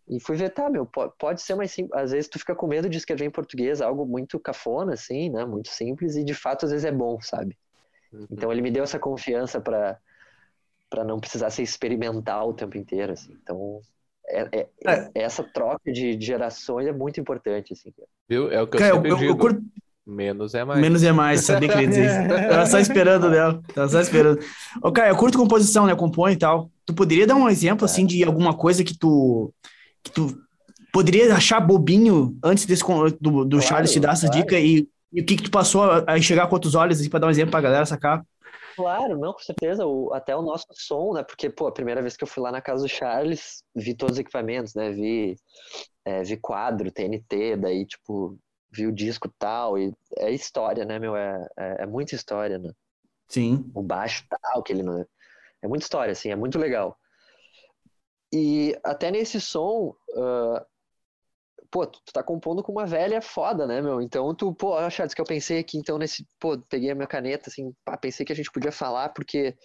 E fui ver, tá, meu, po- pode ser mais simples. Às vezes tu fica com medo de escrever em português algo muito cafona, assim, né? Muito simples, e de fato às vezes é bom, sabe? Uhum. Então ele me deu essa confiança pra para não precisar ser experimental o tempo inteiro, assim. Então, é, é- É. essa troca de gerações é muito importante, assim. Viu? É o que eu Cara, eu, eu- curto Menos é mais. menos é mais, sabia que ele ia dizer isso. Tava só esperando dela. Tava só esperando. Ô, cara, eu curto composição, né? Compõe e tal. Tu poderia dar um exemplo, assim, de alguma coisa que tu, que tu poderia achar bobinho antes desse, do, do Claro, Charles te dar essa claro. dica e, e o que que tu passou a, a enxergar com outros olhos, assim, pra dar um exemplo pra galera sacar? Claro, não, com certeza. O- até o nosso som, né? Porque, pô, a primeira vez que eu fui lá na casa do Charles, vi todos os equipamentos, né? Vi, é, vi quadro, TNT, daí, tipo, vi o disco tal. E é história, né, meu? É, é, é muita história, né? Sim. o baixo tal, que ele não. É muita história, assim, é muito legal. E até nesse som, ah, pô, tu, tá compondo com uma velha foda, né, meu? Então tu, pô, achados que eu pensei aqui, então nesse, pô, peguei a minha caneta, assim, pá, pensei que a gente podia falar porque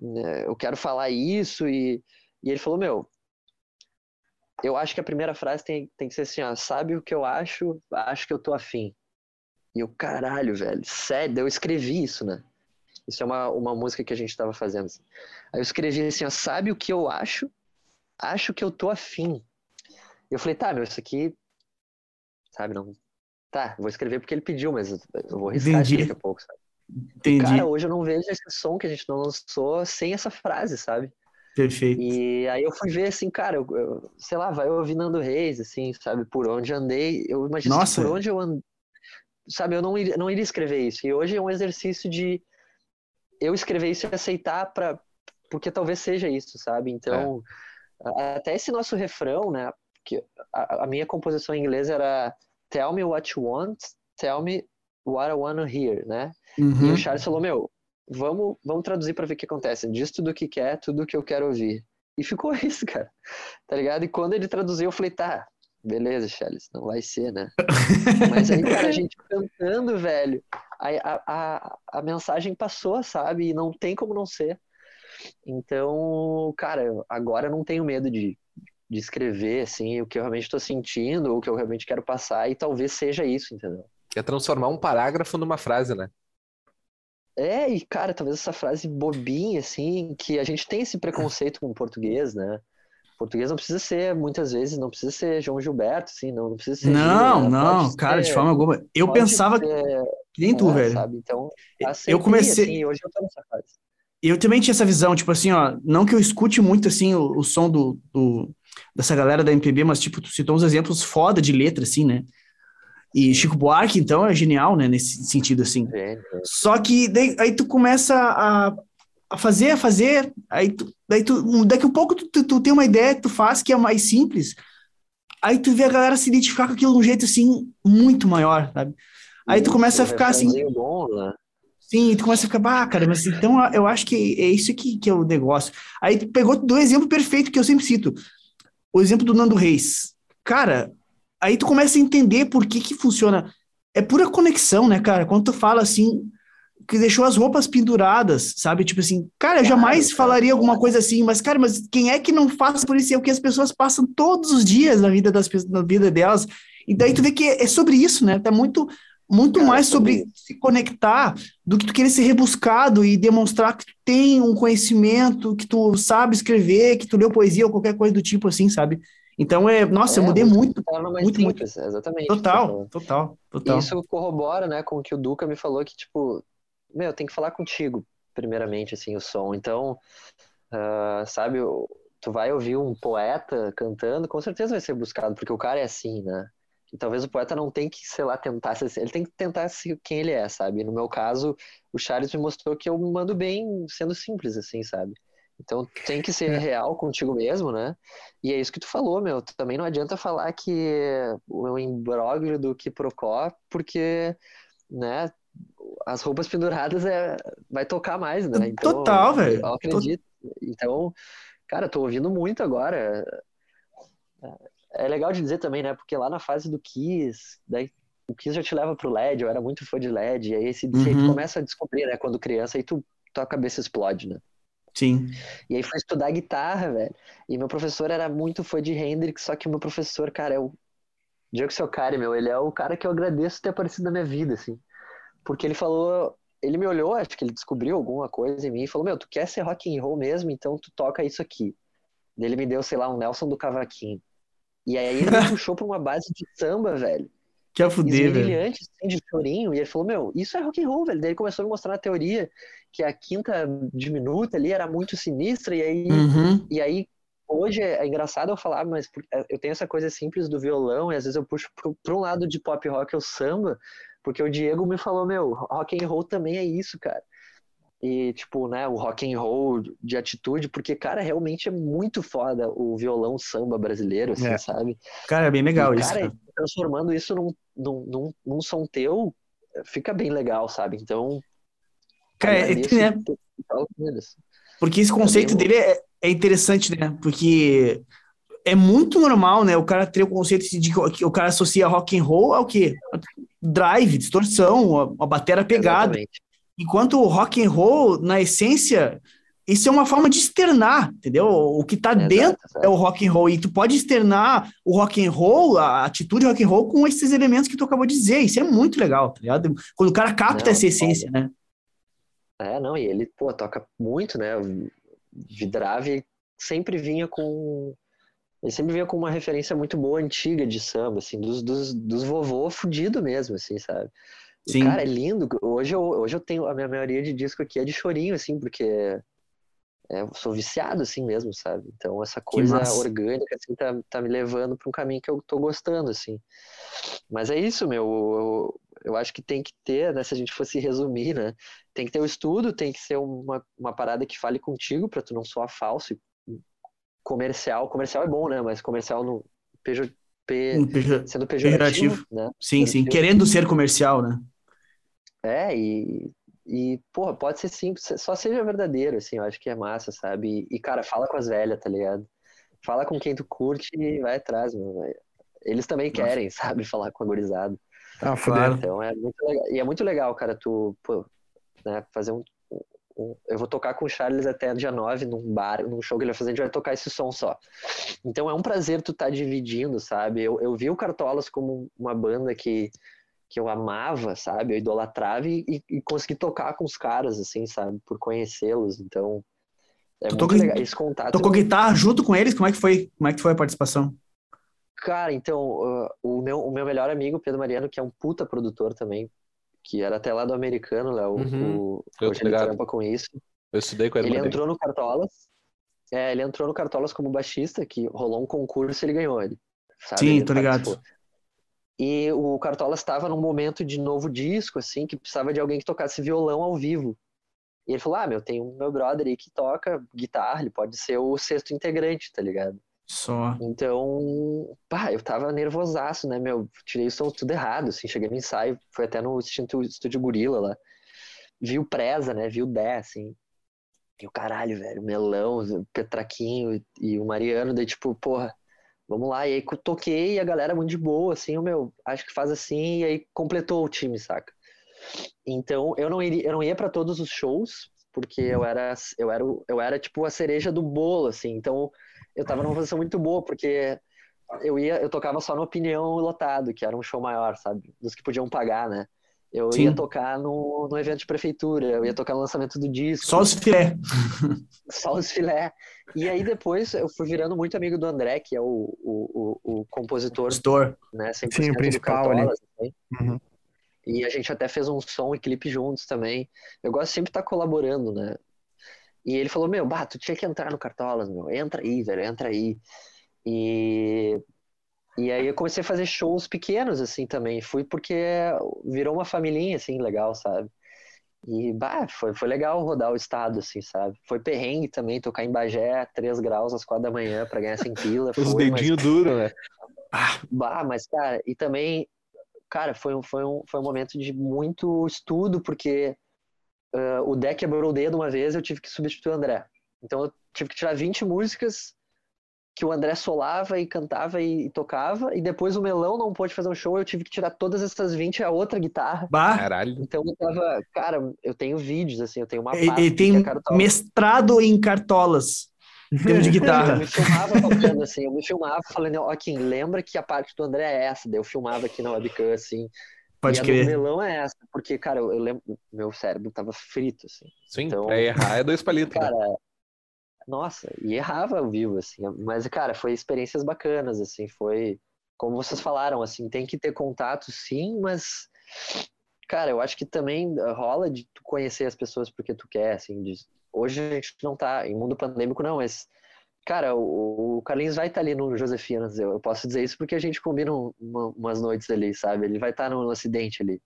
né, eu quero falar isso e, e ele falou, meu, eu acho que a primeira frase tem, tem que ser assim, ó, sabe o que eu acho? Acho que eu tô afim. E eu, caralho, velho, sério, eu escrevi isso, né? Isso é uma, uma música que a gente tava fazendo. assim. Aí eu escrevi assim, ó, sabe o que eu acho? Acho que eu tô afim. Eu falei, tá, meu, isso aqui, sabe, não... Tá, vou escrever porque ele pediu, mas eu vou Entendi. daqui a pouco, sabe? Entendi. Cara, hoje eu não vejo esse som que a gente não lançou sem essa frase, sabe? Perfeito. E aí eu fui ver assim, cara, eu, eu- sei lá, vai ouvir Nando Reis, assim, sabe, por onde andei, eu imagino Nossa. por onde eu andei, sabe, eu não iria, não iria escrever isso. E hoje é um exercício de eu escrever isso e aceitar para porque talvez seja isso, sabe? Então, a- até esse nosso refrão, né, que a, a minha composição em inglês era Tell me what you want, tell me what I wanna hear, né? E Uhum. o Charles falou, meu, vamos, vamos traduzir pra ver o que acontece. Diz tudo o que quer, tudo o que eu quero ouvir. E ficou isso, cara. Tá ligado? E quando ele traduziu, eu falei, tá, beleza, Charles, não vai ser, né? Mas aí, cara, a gente cantando, velho, a, a, a, a mensagem passou, sabe? E não tem como não ser. Então, cara, agora eu não tenho medo de, de escrever, assim, o que eu realmente estou sentindo, ou o que eu realmente quero passar, e talvez seja isso, entendeu? É transformar um parágrafo numa frase, né? É, e cara, talvez essa frase bobinha, assim, que a gente tem esse preconceito com o português, né? Português não precisa ser, muitas vezes, não precisa ser João Gilberto, assim, não, não precisa ser. Não, Gil, né? não, cara, ser- de forma alguma. Eu pensava ser, que nem tu, é, velho. Sabe? Então, Eu comecei- assim, hoje eu tô nessa fase. Eu também tinha essa visão, tipo assim, ó, não que eu escute muito, assim, o, o som do, do- dessa galera da MPB, mas, tipo, tu citou uns exemplos foda de letra, assim, né? E Chico Buarque, então, é genial, né, nesse sentido, assim. Gente, Só que daí, aí tu começa a, a fazer, a fazer, aí tu, daí tu, daqui a pouco tu, tu, tu tem uma ideia que tu faz que é mais simples, aí tu vê a galera se identificar com aquilo de um jeito, assim, muito maior, sabe? Aí tu começa a ficar assim, bom, né? Sim, tu começa a ficar, bah, cara, mas então eu acho que é isso que, que é o negócio. Aí tu pegou do exemplo perfeito que eu sempre cito, o exemplo do Nando Reis. Cara, aí tu começa a entender por que que funciona. É pura conexão, né, cara? Quando tu fala assim, que deixou as roupas penduradas, sabe? Tipo assim, cara, eu Claro, jamais cara. falaria alguma coisa assim, mas, cara, mas quem é que não faz por isso? É o que as pessoas passam todos os dias na vida, das, pessoas- na vida delas. E daí tu vê que é, é sobre isso, né? Tá muito, muito mais sobre se conectar do que tu querer ser rebuscado e demonstrar que tu tem um conhecimento, que tu sabe escrever, que tu leu poesia ou qualquer coisa do tipo assim, sabe? Então é, nossa, eu É, mudei música muito, muito, muito. simples, exatamente. o que você total, falou. total, E total. isso corrobora, né, com o que o Duca me falou que, tipo, meu, tem que falar contigo, primeiramente, assim, o som. Então, ah, sabe, tu vai ouvir um poeta cantando, com certeza vai ser buscado, porque o cara é assim, né? E talvez o poeta não tem que, sei lá, tentar ser ele tem que tentar ser quem ele é, sabe? No meu caso, o Charles me mostrou que eu mando bem sendo simples, assim, sabe? Então tem que ser É. real contigo mesmo, né? E é isso que tu falou, meu. Também não adianta falar que o imbróglio do que procó, porque, né, as roupas penduradas é, vai tocar mais, né? Então, Total, velho. Eu acredito. Então, cara, tô ouvindo muito agora. É legal de dizer também, né? Porque lá na fase do Kiss, daí o Kiss já te leva pro LED, eu era muito fã de LED, e aí esse tu Uhum. começa a descobrir, né? Quando criança, aí tu, tua cabeça explode, né? Sim. E aí fui estudar guitarra, velho. E meu professor era muito fã de Hendrix, só que o meu professor, cara, é o Diego Socari, meu, ele é o cara que eu agradeço ter aparecido na minha vida, assim. Porque ele falou, ele me olhou, acho que ele descobriu alguma coisa em mim e falou: "Meu, tu quer ser rock and roll mesmo, então tu toca isso aqui". Ele me deu, sei lá, um Nelson do cavaquinho. E aí ele me puxou pra uma base de samba, velho Que a fuder, velho. assim, de chorinho, e ele falou, meu, isso é rock and roll, velho. Daí ele começou a me mostrar na teoria que a quinta diminuta ali era muito sinistra, e aí, Uhum. e aí hoje é engraçado eu falar, mas por- eu tenho essa coisa simples do violão, e às vezes eu puxo pro um lado de pop rock, eu samba, porque o Diego me falou, meu, rock and roll também é isso, cara. E, tipo, né, o rock and roll de atitude, porque, cara, realmente é muito foda o violão samba brasileiro, assim, É. sabe? Cara, é bem legal E, isso, cara, cara. transformando isso num, num, num, num som teu, fica bem legal, sabe? Então, Cara, é- né? falado com eles. Porque esse conceito bem dele é, é interessante, né? Porque é muito normal, né? O cara ter o conceito de que que o cara associa rock and roll ao quê? Drive, distorção, a, a bateria pegada. Exatamente. Enquanto o rock and roll, na essência, isso é uma forma de externar, entendeu? O que tá Exato, dentro exato. é o rock and roll. E tu pode externar o rock and roll, a atitude rock and roll, com esses elementos que tu acabou de dizer. Isso é muito legal, tá ligado? Quando o cara capta Não, essa essência, né? É, não, e ele, pô, toca muito, né? O Vidrave sempre vinha com. Ele sempre vinha com uma referência muito boa, antiga de samba, assim, dos, dos, dos vovô fudido mesmo, assim, sabe? E, Sim. cara, é lindo. Hoje eu, hoje eu tenho. A minha maioria de disco aqui é de chorinho, assim, porque é, eu sou viciado, assim mesmo, sabe? Então essa coisa orgânica, assim, tá, tá me levando para um caminho que eu tô gostando, assim. Mas é isso, meu. Eu, eu acho que tem que ter, né? Se a gente fosse resumir, né? Tem que ter o estudo, tem que ser uma, uma parada que fale contigo para tu não soar falso. e Comercial, comercial é bom, né? Mas comercial no pejo, pe- Um pejo- sendo pejorativo, Pejorativo. né? Sim, sim. Pejorativo. Querendo ser comercial, né? É, e, e, porra, pode ser simples, só seja verdadeiro, assim, eu acho que é massa, sabe? E, cara, fala com as velhas, tá ligado? Fala com quem tu curte e vai atrás, velho. Eles também querem, sabe? Falar com a gurizada. Ah. Claro. Então é muito legal. E é muito legal, cara, tu, pô, né, fazer um, um- eu vou tocar com o Charles até dia 9 num bar, num show que ele vai fazer, a gente vai tocar esse som só. Então é um prazer tu estar dividindo, sabe? Eu, eu vi o Cartolas como uma banda que, que eu amava, sabe? Eu idolatrava e, e, e consegui tocar com os caras, assim, sabe? Por conhecê-los. Então, é muito legal. Esse contato. Tocou guitarra junto com eles? Como é que foi? Como é que foi a participação? Cara, então, uh, o, meu, o meu melhor amigo, Pedro Mariano, que é um puta produtor também, que era até lá do americano, Léo, Uhum. o- hoje ele trampa com isso. Eu estudei com ele. Ele entrou no Cartolas. É, ele entrou no Cartolas como baixista, que rolou um concurso e ele ganhou ele. sabe? Sim, Ele tô ligado. E o Cartolas estava num momento de novo disco, assim, que precisava de alguém que tocasse violão ao vivo. E ele falou: Ah, meu, tem um meu brother aí que toca guitarra, ele pode ser o sexto integrante, tá ligado? Só. Então, pá, eu tava nervosaço, né, meu? Tirei o som tudo errado, assim, cheguei no ensaio, foi até no Instituto Estúdio Gorila lá. Vi o Preza, né? Vi o Dé, assim. E o caralho, velho, o Melão, o Petraquinho e o Mariano, daí tipo, porra, vamos lá. E aí toquei e a galera muito de boa, assim, o meu, acho que faz assim, e aí completou o time, saca? Então, eu não iria, eu não ia para todos os shows, porque eu era, eu era, eu era tipo a cereja do bolo, assim. Então, eu tava numa posição muito boa, porque eu ia, eu tocava só no Opinião Lotado, que era um show maior, sabe? Dos que podiam pagar, né? Eu Sim. ia tocar no, no evento de prefeitura, eu ia tocar no lançamento do disco, Só os filé. só os filé. E aí depois eu fui virando muito amigo do André, que é o, o, o, o compositor, Store. né? 100% Sim, o principal ali. Cartolas, assim. Uhum. E a gente até fez um som e clipe juntos também. Eu gosto sempre de estar colaborando, né? E ele falou, meu, bah, tu tinha que entrar no Cartolas, meu. Entra aí, velho, entra aí. E, e aí eu comecei a fazer shows pequenos, assim, também. Fui porque virou uma familhinha, assim, legal, sabe? E, bah, foi, foi legal rodar o estado, assim, sabe? Foi perrengue também, tocar em Bagé, 3 graus às 4 da manhã pra ganhar 100 pila. Os Foi, mas dedinhos duros, né? Bah, mas, cara, e também, cara, foi um, foi um, foi um momento de muito estudo, porque ah, o deck quebrou o dedo uma vez eu tive que substituir o André. Então eu tive que tirar 20 músicas que o André solava e cantava e, e tocava, e depois o Melão não pôde fazer um show, eu tive que tirar todas essas 20 a outra guitarra. Bah, Caralho. Então eu tava, cara, eu tenho vídeos, assim, eu tenho uma ele, pasta ele tem é mestrado em cartolas. em termos de Eu guitarra. me filmava tocando assim, eu me filmava falando, ó, Kim, lembra que a parte do André é essa? Daí eu filmava aqui na webcam, assim. Pode e a crer. do melão é essa, porque, cara, eu, eu lembro, meu cérebro tava frito, assim. Sim, Então- pra errar é dois palitos, né? Nossa, e errava ao vivo, assim. Mas, cara, foi experiências bacanas, assim, foi, como vocês falaram, assim, tem que ter contato, sim, mas, cara, eu acho que também rola de tu conhecer as pessoas porque tu quer, assim, de- hoje a gente não tá, em mundo pandêmico não, mas, cara, o, o Carlinhos vai estar ali no Josefinas, eu, eu posso dizer isso porque a gente combina um- uma- umas noites ali, sabe? Ele vai estar no, no acidente ali.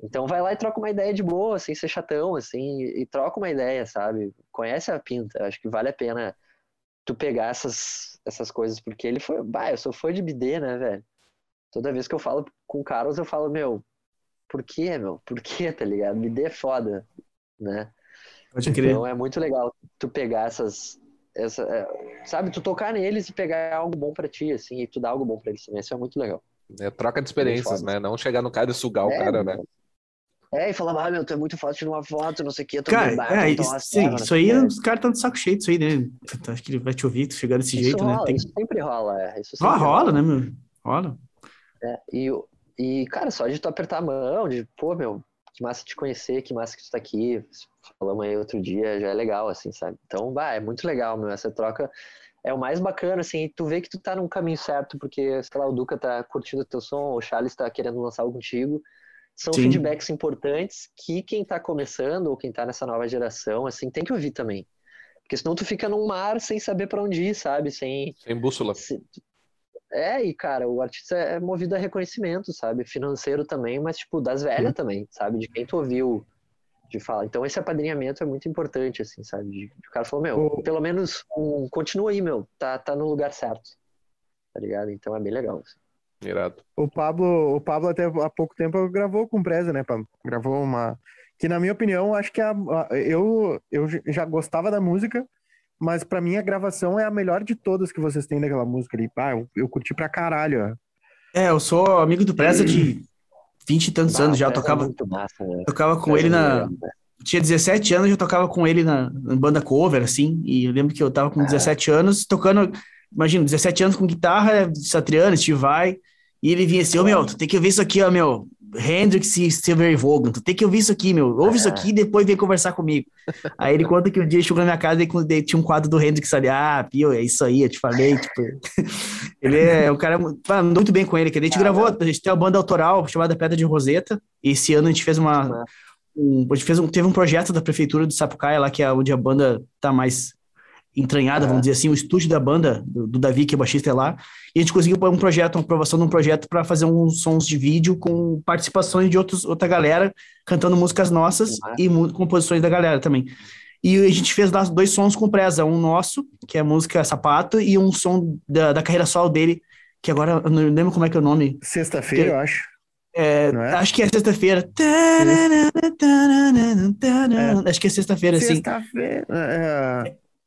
Então vai lá e troca uma ideia de boa, sem ser chatão, assim, e, troca uma ideia, sabe? Conhece a pinta, acho que vale a pena tu pegar essas, essas coisas, porque ele foi, bah, eu sou fã de BD, né, velho? Toda vez que eu falo com o Carlos, eu falo, meu, por quê, meu? Por quê, tá ligado? BD é foda, né? Pode crer. Então é muito legal tu pegar essas, essa, é, sabe, tu tocar neles e pegar algo bom pra ti, assim, e tu dar algo bom pra eles também, isso é muito legal. É troca de experiências, foda. né? Não chegar no cara e sugar o É, cara, né? É, e falar, ah, meu, tu é muito foda de uma foto, não sei o quê, tu Cara, é, então isso, uma sim, isso aí, o quê. os caras estão de saco cheio disso aí, né? Acho que ele vai te ouvir, tu chegar desse Isso jeito, né? rola, Tem... isso sempre rola, é. Isso Ah, sempre rola, né, meu? Rola. É, e, e, cara, só de tu apertar a mão, de, pô, meu, que massa te conhecer, que massa que tu tá aqui, falamos aí outro dia, já é legal, assim, sabe? Então, vai, é muito legal, meu, essa troca é o mais bacana, assim, tu vê que tu tá num caminho certo, porque, sei lá, o Duca tá curtindo o teu som, o Charles tá querendo lançar algo contigo, são Sim. feedbacks importantes que quem tá começando, ou quem tá nessa nova geração, assim, tem que ouvir também. Porque senão tu fica num mar sem saber pra onde ir, sabe? Sem, Sem bússola. se- É, e cara, o artista é movido a reconhecimento, sabe? Financeiro também, mas tipo, das velhas também, sabe? De quem tu ouviu de falar. Então esse apadrinhamento é muito importante, assim, sabe? De, de o cara falou, meu, pelo menos um, continua aí, meu, tá, tá no lugar certo. Tá ligado? Então é bem legal. assim. Irado. O Pablo, o Pablo até há pouco tempo gravou com o Preza, né, Pablo? Gravou uma. Que na minha opinião, acho que a, a- eu, eu já gostava da música, mas pra mim a gravação é a melhor de todas que vocês têm daquela música ali. Ah, eu, eu curti pra caralho. ó. É, eu sou amigo do Preza de 20 e tantos Bah, anos já, eu é tocava, muito massa, né? tocava com Preza ele é na, né? tinha 17 anos, eu tocava com ele na, na, banda cover, assim, e eu lembro que eu tava com 17 anos, tocando, imagina, 17 anos com guitarra, Satriano, Steve Vai, e ele vinha assim, ô oh, meu, tu tem que ver isso aqui, ó, meu, Hendrix e Silver Vogan, tu tem que ouvir isso aqui, meu, ouve isso aqui e depois vem conversar comigo. aí ele conta que um dia chegou na minha casa e tinha um quadro do Hendrix ali, ah, pio, é isso aí, eu te falei, tipo, ele é um cara, andou muito bem com ele, que a gente ah, gravou, a gente tem uma banda autoral chamada Pedra de Roseta, e esse ano a gente fez uma um, a gente fez um, teve um projeto da prefeitura de Sapucaia lá, que é onde a banda tá mais entranhada, é. vamos dizer assim, o estúdio da banda, do, do, Davi, que é baixista é lá, e a gente conseguiu um projeto, uma aprovação de um projeto para fazer uns sons de vídeo com participações de outros, outra galera cantando músicas nossas e composições da galera também. E a gente fez dois sons com presa, um nosso, que é a música Sapato, e um som da, da carreira solo dele, que agora eu não lembro como é que é o nome. Sexta-feira, eu acho. É, é? Acho que é sexta-feira. É. Acho que é sexta-feira, sim. Sexta-feira.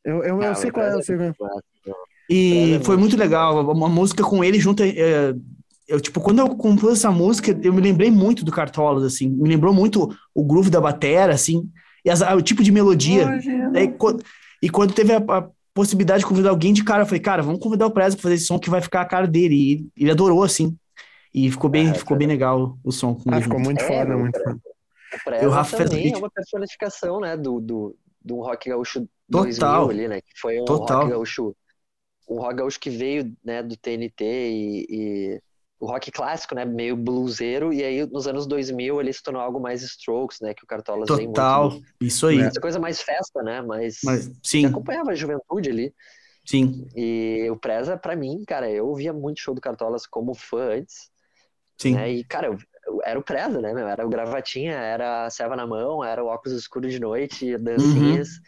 É, eu, eu, eu sei qual é, eu sei qual é. E foi muito legal. Uma música com ele junto. É, eu, tipo, quando eu compus essa música, eu me lembrei muito do Cartolas, assim. Me lembrou muito o groove da batera, assim. E as, o tipo de melodia. Aí, e quando teve a, a, possibilidade de convidar alguém de cara, eu falei, cara, vamos convidar o Preza pra fazer esse som que vai ficar a cara dele. E ele adorou, assim. E ficou bem, é, ficou bem legal o som. Ah, ficou muito é, foda, muito foda. O Preza também é uma personificação, né, do, do, do rock gaúcho Total. 2000 ali, né, que foi um Total. rock gaúcho, um rock gaúcho que veio, né, do TNT e, e o rock clássico, né, meio bluseiro, e aí nos anos 2000 ele se tornou algo mais Strokes, né, que o Cartolas Total, muito... isso aí. Essa coisa mais festa, né, mas, mas sim. acompanhava a juventude ali. Sim. E o Preza, para mim, cara, eu via muito show do Cartolas como fã antes, Sim. Né? E, cara, eu, eu, era o Preza, né, meu? Era o gravatinha, era a serva na mão, era o óculos escuro de noite, dancinhas. Uhum.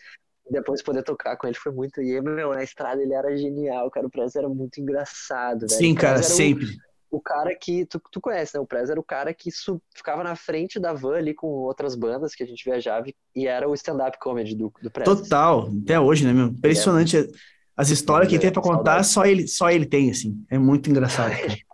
Depois poder tocar com ele foi muito. E, meu, na estrada ele era genial, cara. O Preza era muito engraçado, velho. Sim, cara, sempre. O, o, cara que. Tu, tu conhece, né? O Preza era o cara que su, ficava na frente da van ali com outras bandas que a gente viajava e era o stand-up comedy do, do Preza. Total, até hoje, né, meu? Impressionante. É. As histórias que ele tem pra contar, só ele, só ele tem, assim. É muito engraçado. Cara.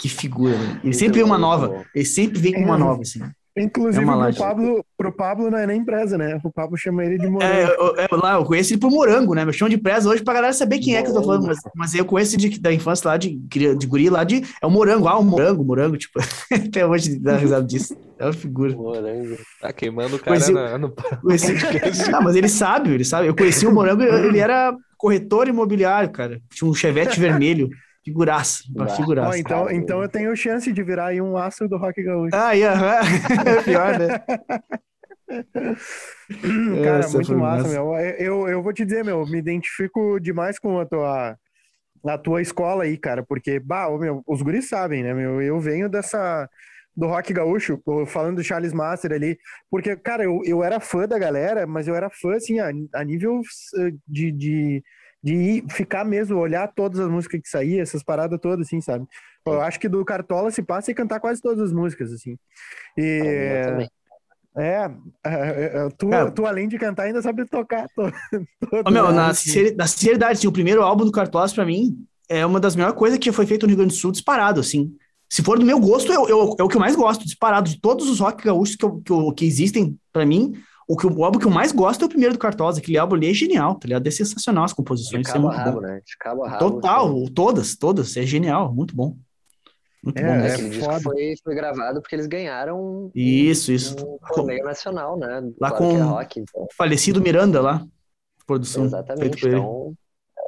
Que figura, né? Ele sempre vem uma nova. Ele sempre vem com uma é. nova, assim. Inclusive, é pro, Pablo, pro Pablo não é nem presa, né? O Pablo chama ele de morango. É, eu, eu, lá, eu conheço ele por morango, né? Me chamo de presa hoje pra galera saber quem é que eu tô falando, mas, mas eu conheço de, da infância lá, de, de guri lá, de, é o morango, ah, o morango, morango, tipo, até hoje dá risada disso. É uma figura. Morango. Tá queimando o cara conheci, na, no conheci, Não, mas ele sabe, ele sabe. Eu conheci o morango, ele era corretor imobiliário, cara. Tinha um chevette vermelho. Figuraça, uma figuraça. Oh, então, então eu tenho chance de virar aí um astro do rock gaúcho. Ah, yeah. é pior, né? Cara, Essa muito massa, massa, meu. Eu, eu vou te dizer, meu, me identifico demais com a tua, a tua escola aí, cara, porque, bah, meu, os guris sabem, né, meu? Eu venho dessa do rock gaúcho, falando do Charles Master ali, porque, cara, eu, eu era fã da galera, mas eu era fã, assim, a, a nível de, de de ir, ficar mesmo, olhar todas as músicas que saíam, essas paradas todas, assim, sabe? Eu acho que do Cartola se passa e cantar quase todas as músicas, assim. E. É, é, é, tu, é. tu além de cantar ainda sabe tocar. Todo, todo meu, na, assim. na sinceridade, assim, o primeiro álbum do Cartolas para mim é uma das melhores coisas que foi feito no Rio Grande do Sul, disparado, assim. Se for do meu gosto, eu, eu, é o que eu mais gosto, disparado. De todos os rock gaúchos que, eu, que, que existem para mim, o, que, o álbum que eu mais gosto é o primeiro do Cartosa. Aquele álbum ali é genial, tá ligado? É sensacional as composições. De cabo é rabo, bom. né? De cabo rabo. Total, assim. todas, todas. É genial, muito bom. Muito é, bom. É, aquele disco foi, foi gravado porque eles ganharam isso, isso. um torneio nacional, né? Lá claro com é rock, então. o falecido Miranda lá, produção. Exatamente, então...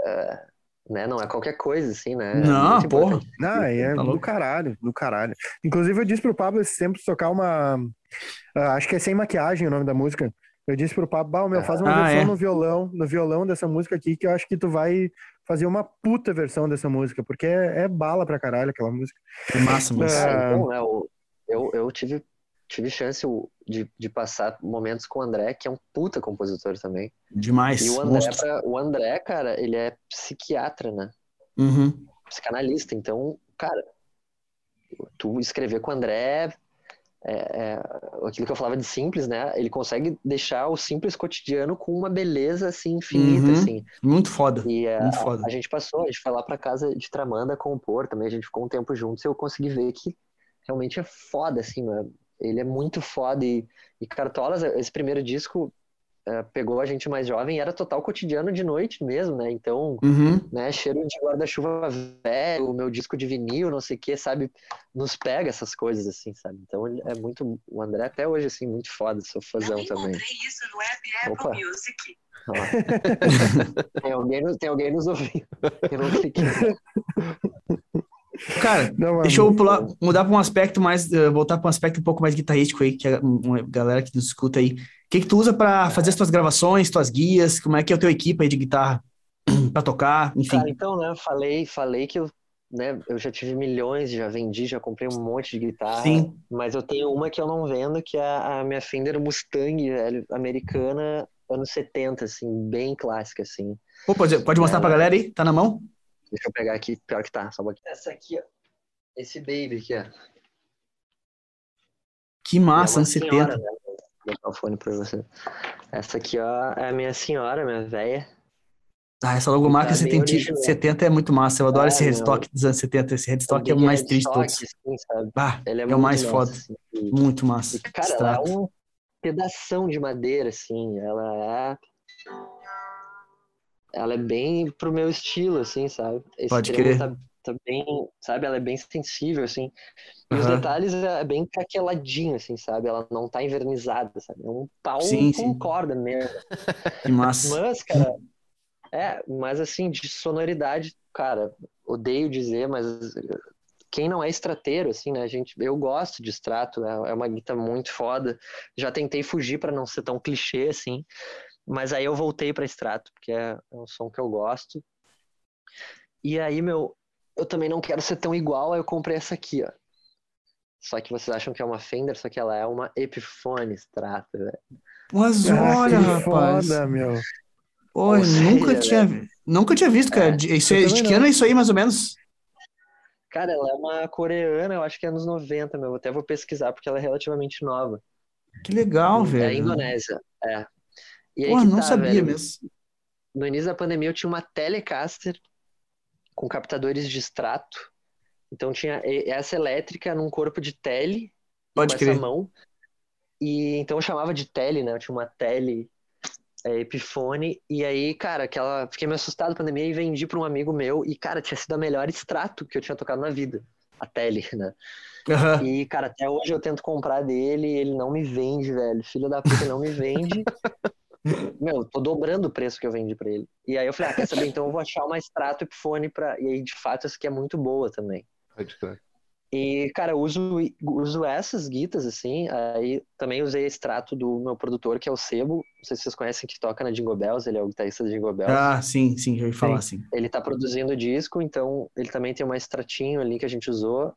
É, né? Não é qualquer coisa, assim, né? Não, é porra. Não, é tá do caralho, do caralho. Inclusive, eu disse pro Pablo esse tempo tocar uma. Uh, acho que é Sem Maquiagem o nome da música. Eu disse pro Pablo, bah, meu, faz uma ah, versão é? no violão, no violão dessa música aqui, que eu acho que tu vai fazer uma puta versão dessa música, porque é, é bala pra caralho aquela música. É massa, mas. Uh... É, então, né, eu, eu, eu tive, tive chance de, de passar momentos com o André, que é um puta compositor também. Demais. E o André, pra, o André, cara, ele é psiquiatra, né? Uhum. Psicanalista. Então, cara, tu escrever com o André é, é, aquilo que eu falava de simples, né? Ele consegue deixar o simples cotidiano com uma beleza assim infinita, uhum. assim. Muito foda. E a, muito foda. A, a, gente passou, a gente foi lá para casa de Tramanda compor também, a gente ficou um tempo juntos e eu consegui ver que realmente é foda, assim, né? Ele é muito foda. E, e Cartolas, esse primeiro disco uh, pegou a gente mais jovem e era total cotidiano de noite mesmo, né? Então, Uhum. né, cheiro de guarda-chuva velho, o meu disco de vinil, não sei o que, sabe? Nos pega essas coisas, assim, sabe? Então, ele é muito. O André, até hoje, assim, muito foda, sou fãzão Eu também. encontrei isso no app Opa. Apple Music. Ó. tem, alguém, tem alguém nos ouvindo. Eu não cliquei. Cara, Não, deixa eu pular, mudar para um aspecto mais, eh, voltar para um aspecto um pouco mais guitarrístico aí, que a uma galera que nos escuta aí. O que que tu usa para fazer as tuas gravações, tuas guias? Como é que é o teu equipe aí de guitarra para tocar? Enfim. Cara, então, né, falei, falei que eu, né, eu já tive milhões, já vendi, já comprei um monte de guitarra. Sim. Mas eu tenho uma que eu não vendo, que é a minha Fender Mustang, velho, americana, anos 70, assim, bem clássica, assim. Pô, pode, pode mostrar pra galera aí? Tá na mão? Deixa eu pegar aqui, pior que tá, só um pouquinho. Essa aqui, ó. Esse baby aqui, ó. Que massa, é anos senhora, 70. né? Vou botar o fone pra você. Essa aqui, ó, é a minha senhora, minha velha. Ah, essa logomarca bem 70, original. 70 é muito massa. Eu adoro Ah, esse meu. headstock dos anos 70. Esse headstock é o Bem mais triste de todos. assim, sabe? Ah, Ele é, é o mais massa, foda. assim, muito massa. E, cara, ela é um pedação de madeira, assim. Ela é. Ela é bem pro meu estilo, assim, sabe? Esse Pode crer. Tá, tá bem, sabe? Ela é bem sensível, assim. E os Aham. detalhes é bem craqueladinho, assim, sabe? Ela não tá invernizada, sabe? É um pau Sim, com sim. corda mesmo. Que massa. Mas, cara, é, mas assim, de sonoridade, cara, odeio dizer, mas quem não é estrateiro, assim, né, gente, eu gosto de extrato, é, é uma guitarra muito foda. Já tentei fugir pra não ser tão clichê, assim, mas aí eu voltei pra extrato, porque é, é um som que eu gosto. E aí, meu, eu também não quero ser tão igual, aí eu comprei essa aqui, ó. Só que vocês acham que é uma Fender, só que ela é uma Epiphone Strato, velho. Mas olha, rapaz. foda, meu. Seja, nunca tinha, nunca tinha visto, cara. É, Isso é, de que ano é isso aí, mais ou menos? Cara, ela é uma coreana, eu acho que é anos 90, meu. Eu até vou pesquisar porque ela é relativamente nova. Que legal, É velho. Indonésia, é. E Porra, não tá, sabia velho. mesmo. No início da pandemia eu tinha uma Telecaster com captadores de extrato. Então tinha essa elétrica num corpo de tele Pode com crer. essa mão. E então eu chamava de tele, né? Eu tinha uma tele é, Epiphone. E aí, cara, aquela... fiquei meio assustado com a pandemia e vendi para um amigo meu. E, cara, tinha sido a melhor extrato que eu tinha tocado na vida. A tele, né? Aham. E, cara, até hoje eu tento comprar dele e ele não me vende, velho. Filho da puta, ele não me vende. Meu, tô dobrando o preço que eu vendi pra ele. E aí eu falei, ah, quer saber? Então eu vou achar uma extrato Epiphone pra. E aí, de fato, essa aqui é muito boa também. Pode crer. E, cara, eu uso, uso essas guitas, assim. Aí também usei extrato do meu produtor, que é o Sebo. Não sei se vocês conhecem, que toca na Jingle Bells. Ele é o guitarrista da Jingle Bells. Ah, sim, sim, já ouvi falar assim. Ele tá produzindo disco, então ele também tem uma extratinho ali que a gente usou.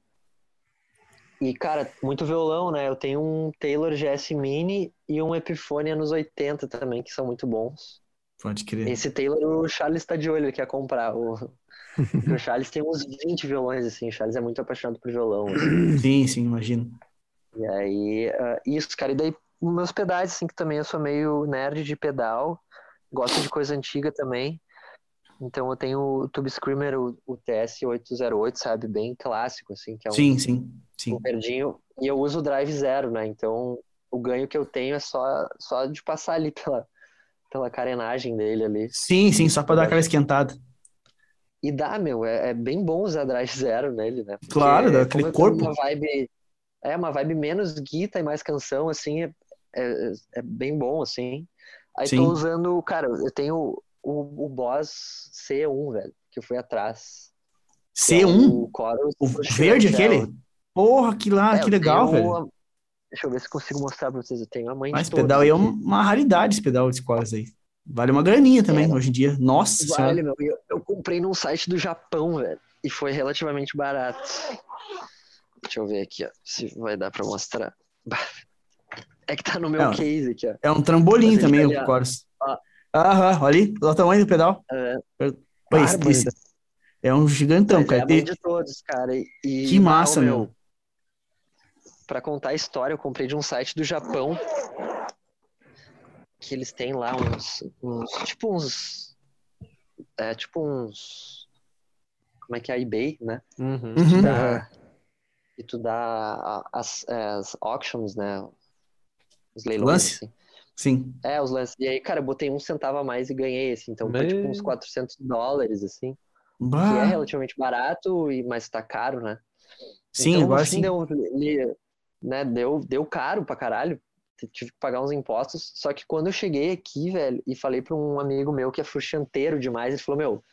E, cara, muito violão, né? Eu tenho um Taylor GS Mini e um Epiphone anos 80 também, que são muito bons. Pode crer. Esse Taylor, o Charles tá de olho, ele quer comprar. O, o Charles tem uns 20 violões, assim. O Charles é muito apaixonado por violão. assim. Sim, sim, imagino. E aí, ah, isso, cara. E daí, meus pedais, assim, que também eu sou meio nerd de pedal. Gosto de coisa antiga também. Então eu tenho o Tube Screamer, o, o TS-808, sabe? Bem clássico, assim, que é um, Sim, sim, sim. um verdinho. E eu uso o Drive Zero, né? Então o ganho que eu tenho é só, só de passar ali pela, pela carenagem dele ali. Sim, sim, só pra dar aquela esquentada. E dá, meu, é, é bem bom usar Drive Zero nele, né? Porque Claro, dá aquele corpo. numa vibe, é uma vibe menos guita e mais canção, assim, é, é, é bem bom, assim. Aí Sim. tô usando, cara, eu tenho o, o Boss C1, velho, que eu fui atrás. que é C1? o Chorus O verde Shell. aquele? Porra, que lá, É, que legal, tenho velho. Deixa eu ver se consigo mostrar pra vocês. Eu tenho a mãe Mas de pedal aí é uma raridade, esse pedal de Chorus aí. Vale uma graninha também, É. hoje em dia. Nossa Vale, meu. Eu, eu comprei num site do Japão, velho. E foi relativamente barato. Deixa eu ver aqui, ó. Se vai dar pra mostrar. É que tá no meu Não. case aqui, ó. É um trambolim também, tá o. Ó. Aham, olha aí, olha o tamanho do pedal. É, esse- Bárbaro. esse- é um gigantão, mas é cara. a mãe E- de todos, cara. E, e, Que massa, ô, meu. Pra contar a história, eu comprei de um site do Japão. Que eles têm lá uns. uns tipo uns. É, tipo uns. Como é que é? eBay, né? Uhum. Uhum. e tu dá a- as, é, as auctions, né? Os leilões, Lance? assim. Sim. É, os lances. E aí, cara, eu botei um centavo a mais e ganhei, assim. Então, foi tipo uns Meu. 400 dólares, assim. Que é Bah. relativamente barato, e mas tá caro, né? Sim, então, agora no fim, sim. deu, né, deu, deu caro pra caralho. Tive que pagar uns impostos. Só que quando eu cheguei aqui, velho, e falei pra um amigo meu que é fruxanteiro demais, ele falou: Meu,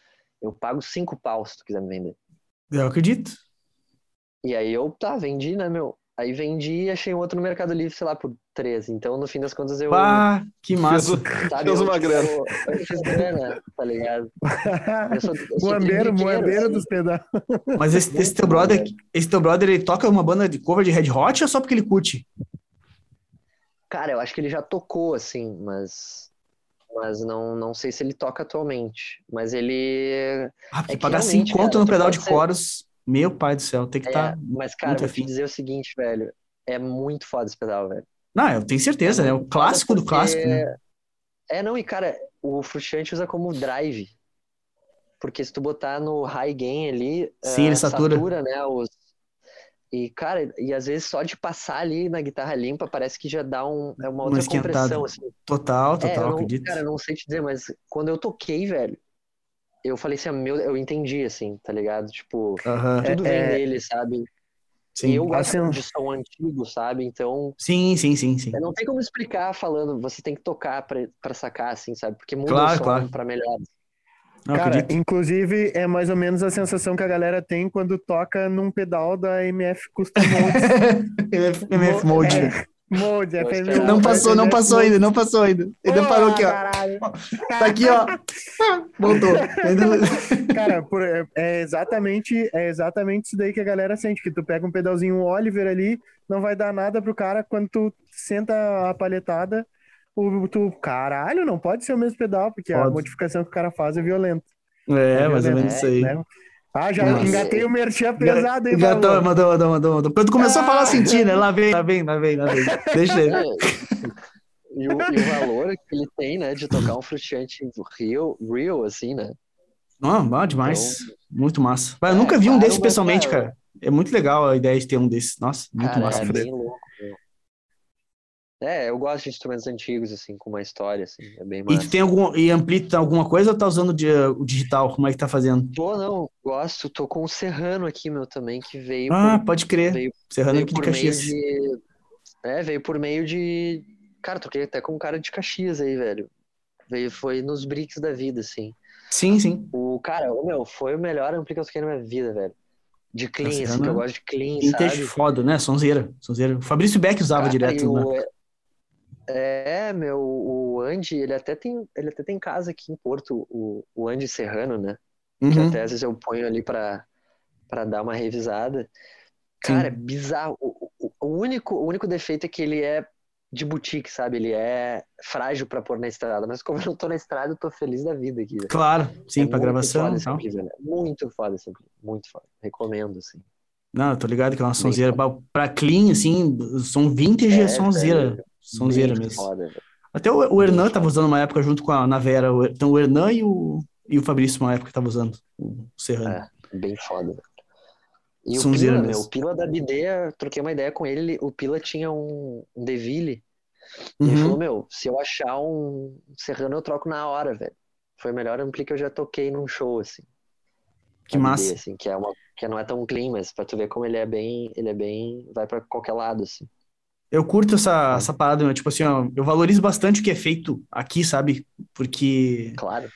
eu pago cinco paus se tu quiser me vender. Eu acredito. E aí eu, tá, vendi, né, meu? Aí vendi e achei um outro no Mercado Livre, sei lá, por 13. Então, no fim das contas, eu. Bah, que massa. sabe, fez eu, uma tipo, grana. Eu fiz grana, tá ligado? Eu sou, eu sou Moambeiro, moambeiro assim. dos pedais. Mas esse, esse teu brother, esse teu brother, ele toca uma banda de cover de Red Hot ou só porque ele curte? Cara, eu acho que ele já tocou, assim, mas. Mas não, não sei se ele toca atualmente. Mas ele. Ah, porque É que pagar realmente, 5 conto cara, no pedal de ser- coros, meu pai do céu, tem que É, estar. mas, cara, muito vou te afim. dizer o seguinte, velho. É muito foda esse pedal, velho. Não, eu tenho certeza, né? O clássico do Porque- clássico, né? É, não, e cara, o Frustrante usa como drive. Porque se tu botar no high gain ali, Sim, eh, ele satura. né, os... E, cara, e às vezes só de passar ali na guitarra limpa, parece que já dá um, é uma outra esquentada. compressão, assim. Total, É, total, eu não, acredito. cara, eu não sei te dizer, mas quando eu toquei, velho, eu falei assim, ah, meu, eu entendi, assim, tá ligado? Tipo, tudo vem é- dele, sabe? sim. E eu gosto Assim- de som antigo, sabe? Então, Sim, sim, sim, sim. não tem como explicar falando, você tem que tocar pra, pra sacar, assim, sabe? Porque muda Claro, o som claro. pra melhor. Não, Cara, acredito. inclusive é mais ou menos a sensação que a galera tem quando toca num pedal da MF Custom Modes. MF Mode. É, É. Não passou, não passou ainda, não passou ainda. Ele Pô, parou aqui, ó. caralho. Tá aqui, ó. Voltou. Cara, por- é, é exatamente, é exatamente isso daí que a galera sente, que tu pega um pedalzinho Oliver ali, não vai dar nada pro cara quando tu senta a palhetada, o, tu, caralho, não pode ser o mesmo pedal, porque a Pode. modificação que o cara faz é violenta. É, mais ou menos isso aí. né? Ah, já Nossa. engatei o merchan pesado, hein, Gatou, Paulo? mandou, mandou, mandou, mandou. Quando começou a falar, senti, né? Lá vem, lá vem, lá vem, lá vem. Deixa ele. E, o, e o valor que ele tem, né, de tocar um frustrante real, real assim, né? Não, bom demais. Muito massa. Mas eu É, nunca vi um mas, pessoalmente, cara, cara. É muito legal a ideia de ter um desses. Nossa, muito Cara, massa. é Fred. bem louco. É, eu gosto de instrumentos antigos, assim, com uma história, assim, é bem E massa. tu tem algum. E Ampli alguma coisa ou tá usando o digital? Como é que tá fazendo? Tô, não, gosto, tô com o Serrano aqui, meu, também, que veio Ah, por, pode crer. veio, Serrano veio aqui de por Caxias. de... É, veio por meio de... Cara, toquei até com um cara de Caxias aí, velho. Veio, foi nos bricks da vida, assim. Sim, sim. O cara, meu, foi o melhor ampli que eu toquei na minha vida, velho. De clean, assim, Serrano que eu é gosto de clean, Vintage sabe? foda, né? Sonzeira. Sonzeira. O Fabrício Beck usava Cara, direto, o- né? É, meu, o Andy, ele até tem, ele até tem casa aqui em Porto, o, o Andy Serrano, né? Que Uhum. até às vezes eu ponho ali pra, pra dar uma revisada. Cara, é bizarro. O, o- o único, o único defeito é que ele é de boutique, sabe? Ele é frágil pra pôr na estrada. Mas como eu não tô na estrada, eu tô feliz da vida aqui. velho. Claro, sim, É pra gravação foda e ampli, velho. Muito foda esse. Muito foda. Recomendo, assim. Não, eu tô ligado que é uma sonzeira. Pra- Pra clean, assim, som vintage é, É, sonzeira. velho. Sonzeira mesmo. foda. Até o, o Hernan tava usando uma época junto com a Navera. Então o Hernan e o, e o Fabrício uma época tava usando o Serrano. É, bem foda. E o Sonzeira Pila, meu, o Pila da BD, eu troquei uma ideia com ele, ele- o Pila tinha um, um Deville, e ele Uhum. falou, meu, se eu achar um Serrano, eu troco na hora, velho. Foi o melhor ampli que eu já toquei num show, assim. Que massa. Assim, que é uma, que não é tão clean, mas pra tu ver como ele é bem, ele é bem, vai pra qualquer lado, assim. Eu curto É. essa, essa parada, meu, tipo assim, ó, eu valorizo bastante o que é feito aqui, sabe? Porque Claro.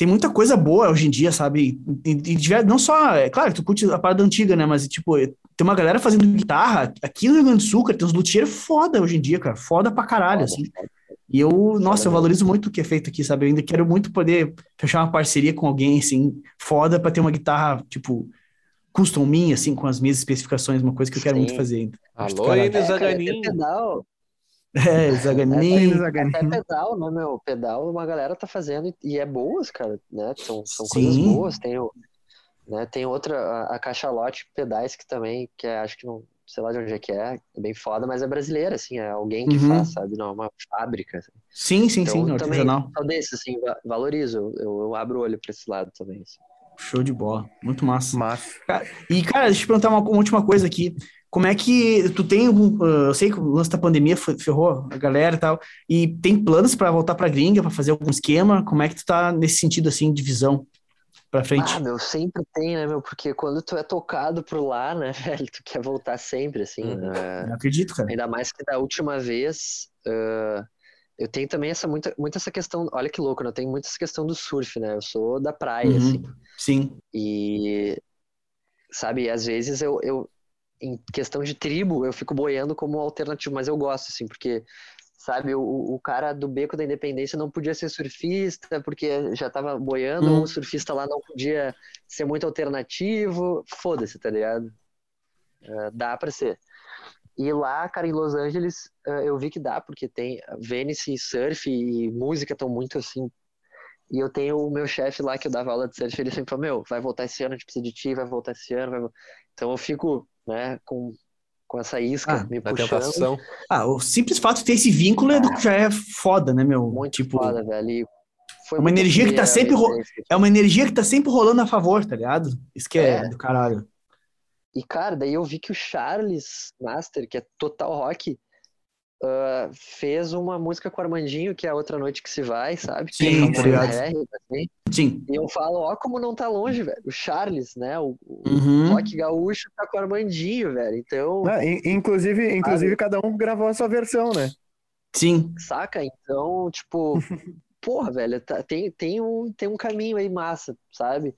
Tem muita coisa boa hoje em dia, sabe? E, e não só, é claro, tu curte a parada antiga, né? Mas, tipo, tem uma galera fazendo guitarra aqui no Rio Grande do Sul, cara, tem uns luthier foda hoje em dia, cara, foda pra caralho, assim. E eu, nossa, eu valorizo muito o que é feito aqui, sabe? Eu ainda quero muito poder fechar uma parceria com alguém, assim, foda pra ter uma guitarra, tipo, custom minha, assim, com as minhas especificações, uma coisa que eu quero muito Sim. fazer ainda. Alô. Enes É, cara, até Zaganin. pedal, É, Zaganin. Até pedal, né, meu? Pedal uma galera tá fazendo e- é boas, cara, né? São, são coisas boas. Tem, o, né, tem outra, a, a Cachalote Pedais, que também, que é, acho que não, sei lá de onde é que é, é bem foda, mas é brasileira, assim, é alguém que Uhum. faz, sabe? Não é uma fábrica. assim. Sim, sim, Então, sim, também, artesanal. só desse, assim, va- valorizo, eu, eu, eu abro o olho pra esse lado também. assim. Show de bola. Muito massa. Massa. E, cara, deixa eu te perguntar uma, uma última coisa aqui. Como é que tu tem algum. uh, eu sei que o lance da pandemia fe- ferrou a galera e tal. E tem planos para voltar pra gringa, para fazer algum esquema? Como é que tu tá nesse sentido, assim, de visão pra frente? Ah, meu, sempre tem, né, meu? Porque quando tu é tocado por lá, né, velho, tu quer voltar sempre, assim, Uhum. né? Não acredito, cara. Ainda mais que da última vez, ah, eu tenho também essa muita, muito essa questão, olha que louco, né? Eu tenho muito essa questão do surf, né? Eu sou da praia, Uhum. assim. Sim. E, sabe, às vezes eu, eu, em questão de tribo, eu fico boiando como alternativo, mas eu gosto, assim, porque, sabe, o, o cara do Beco da Independência não podia ser surfista, porque já tava boiando, Hum. ou o surfista lá não podia ser muito alternativo. Foda-se, tá ligado? É, dá pra ser. E lá, cara, em Los Angeles, eh, eu vi que dá, porque tem Venice, surf e música estão muito assim. E eu tenho o meu chefe lá que eu dava aula de surf, ele sempre falou: Meu, vai voltar esse ano, a gente precisa de ti, vai voltar esse ano. Vai... vo-". Então eu fico, né, com, com essa isca Ah, me puxando. tentação. Ah, o simples fato de ter esse vínculo é do- já é foda, né, meu? Muito tipo, foda, velho. E foi É uma energia que tá sempre ro- é uma energia que tá sempre rolando a favor, tá ligado? Isso que é, É. do caralho. E, cara, daí eu vi que o Charles Master, que é total rock, ah, fez uma música com o Armandinho, que é a outra noite que se vai, sabe? Que é Sim, na R, assim. Sim. E eu falo, ó, como não tá longe, velho. O Charles, né? O, o Uhum. rock gaúcho tá com o Armandinho, velho. Então, Ah, in- inclusive, inclusive, cada um gravou a sua versão, né? Sim. saca? Então, tipo, porra, velho, tá- tem, tem, um, tem um caminho aí massa, sabe?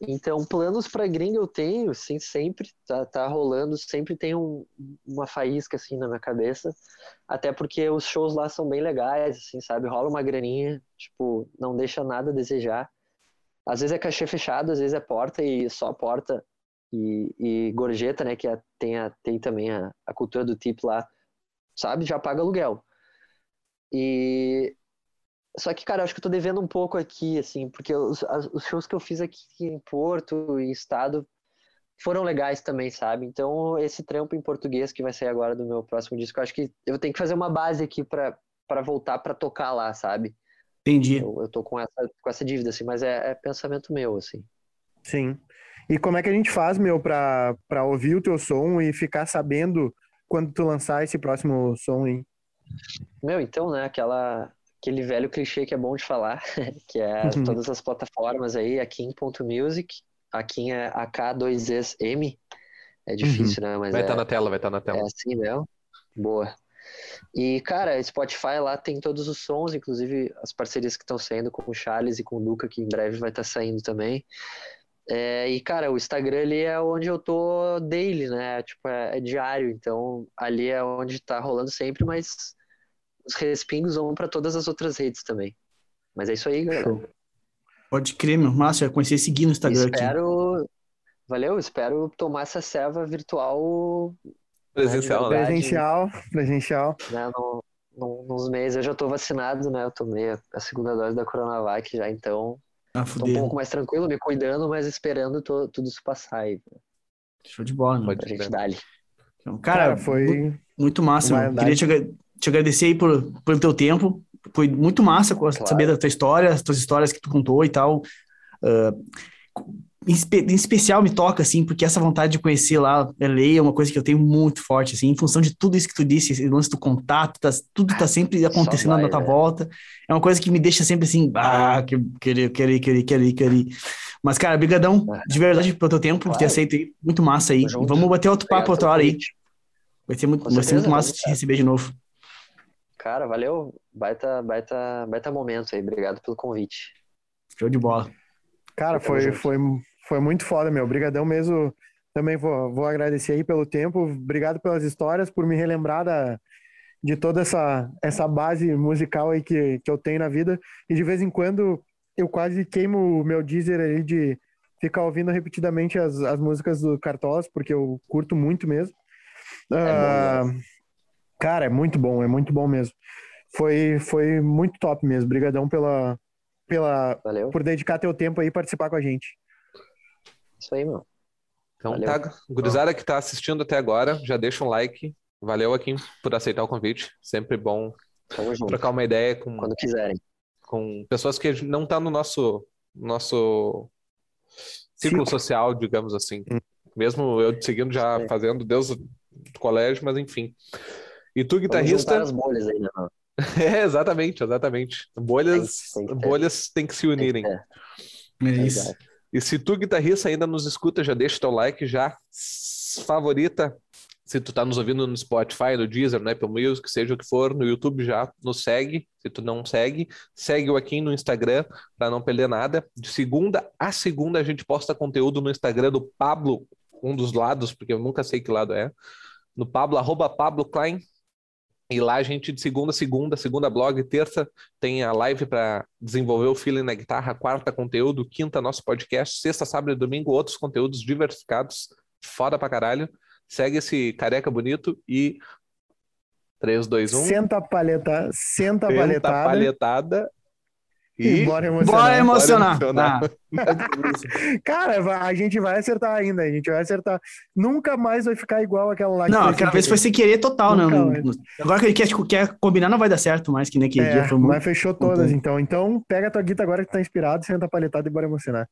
Então, planos pra gringa eu tenho, sim, sempre, tá, tá rolando, sempre tem um- uma faísca, assim, na minha cabeça, até porque os shows lá são bem legais, assim, sabe? Rola uma graninha, tipo, não deixa nada a desejar. Às vezes é cachê fechado, às vezes é porta e só porta e, e gorjeta, né, que é- tem, a, tem também a, a cultura do tip lá, sabe? Já paga aluguel. E só que, cara, eu acho que eu tô devendo um pouco aqui, assim, porque os, as- os shows que eu fiz aqui em Porto e estado foram legais também, sabe? Então, esse trampo em português que vai sair agora do meu próximo disco, acho que eu tenho que fazer uma base aqui pra para voltar pra tocar lá, sabe? Entendi. Eu, eu tô com essa, com essa dívida, assim, mas é, é pensamento meu, assim. Sim. E como é que a gente faz, meu, pra, pra ouvir o teu som e ficar sabendo quando tu lançar esse próximo som aí? Meu, então, né, aquela, aquele velho clichê que é bom de falar, que é Uhum. todas as plataformas aí, akin.music, akin é AK2SM, é difícil, né, mas Vai é, estar na tela, vai estar na é tela. assim mesmo, boa. E, cara, Spotify lá tem todos os sons, inclusive as parcerias que estão saindo com o Charles e com o Duca, que em breve vai estar saindo também. É, e, cara, o Instagram ali é onde eu tô daily, né? Tipo, é, é diário, então ali é onde tá rolando sempre, mas os respingos vão para todas as outras redes também. Mas é isso aí, galera. Show. Pode crer, meu. Massa, já comecei a seguir no Instagram aqui. espero. Valeu, espero tomar essa serva virtual Presencial, né? Presencial, presencial. né, no, no, nos meses. Eu já tô vacinado, né? Eu tomei a, segunda dose da Coronavac já, então Ah, tô um pouco mais tranquilo, me cuidando, mas esperando to- tudo isso passar aí, Show de bola, meu. Pode pra gente crer. dar ali. Então, Cara, cara, foi. muito massa. Queria te, te agradecer aí por, pelo teu tempo. Foi muito massa Claro. saber da tua história, as tuas histórias que tu contou e tal. Ah, em, espe- em especial me toca, assim, porque essa vontade de conhecer lá LA é uma coisa que eu tenho muito forte, assim, em função de tudo isso que tu disse, esse lance do contato, tá- tudo tá sempre acontecendo vai, na tua né? volta. É uma coisa que me deixa sempre assim, ah, que querer, querer, querer, querer, querer. Mas, cara, brigadão de verdade pelo teu tempo, por ter Claro. aceito aí. Muito massa aí. Vamos bater outro papo outra hora aí. Vai ser muito, vai ser muito massa te receber de novo. Cara, valeu. Baita, baita, baita momento aí. Obrigado pelo convite. Show de bola. Cara, foi, junto. foi, foi muito foda, meu. Obrigadão mesmo. Também vou, vou agradecer aí pelo tempo. Obrigado pelas histórias, por me relembrar da, de toda essa, essa base musical aí que, que eu tenho na vida. E de vez em quando eu quase queimo o meu Deezer aí de ficar ouvindo repetidamente as, as músicas do Cartolas, porque eu curto muito mesmo. Ah, cara, é muito bom, é muito bom mesmo. Foi, foi muito top mesmo. Obrigadão pela, pela, Valeu. por dedicar teu tempo aí e participar com a gente. Isso aí, meu. Então Valeu. tá, gurizada que tá assistindo até agora, já deixa um like. Valeu, Akin, por aceitar o convite. Sempre bom Tamo junto. trocar uma ideia com, Quando quiserem. com pessoas que não estão no nosso, nosso ciclo Ciclo. social, digamos assim. Hum. Mesmo eu te seguindo já Sim. fazendo Deus do colégio, mas enfim. E tu, guitarrista? as bolhas aí, né? É, exatamente, exatamente. Bolhas, Tem que- tem bolhas têm que se unirem. É, É isso. exato. E se tu, guitarrista, ainda nos escuta, já deixa teu like, já favorita. Se tu tá nos ouvindo no Spotify, no Deezer, no Apple Music, seja o que for, no YouTube já nos segue. Se tu não segue, segue o aqui no Instagram para não perder nada. De segunda a segunda a gente posta conteúdo no Instagram do Pablo, um dos lados, porque eu nunca sei que lado é. No Pablo, arroba Pablo Klein. E lá a gente de segunda a segunda, segunda blog, terça tem a live para desenvolver o feeling na guitarra, quarta conteúdo, quinta nosso podcast, sexta, sábado e domingo outros conteúdos diversificados, foda pra caralho. Segue esse careca bonito e 3, 2, 1. Senta a palheta, senta a Tenta palhetada palhetada e e bora emocionar. Bora emocionar. emocionar. Ah, Cara, vai- a gente vai acertar ainda, a gente vai acertar. Nunca mais vai ficar igual aquela lá que não, aquela vez querer. foi sem querer total, né? Nunca mais. Agora que ele quer, quer combinar, não vai dar certo mais, que nem aquele É, dia. Foi muito... mas fechou todas, então. Então, pega a tua guita agora que tá inspirado, senta a palhetada e bora emocionar.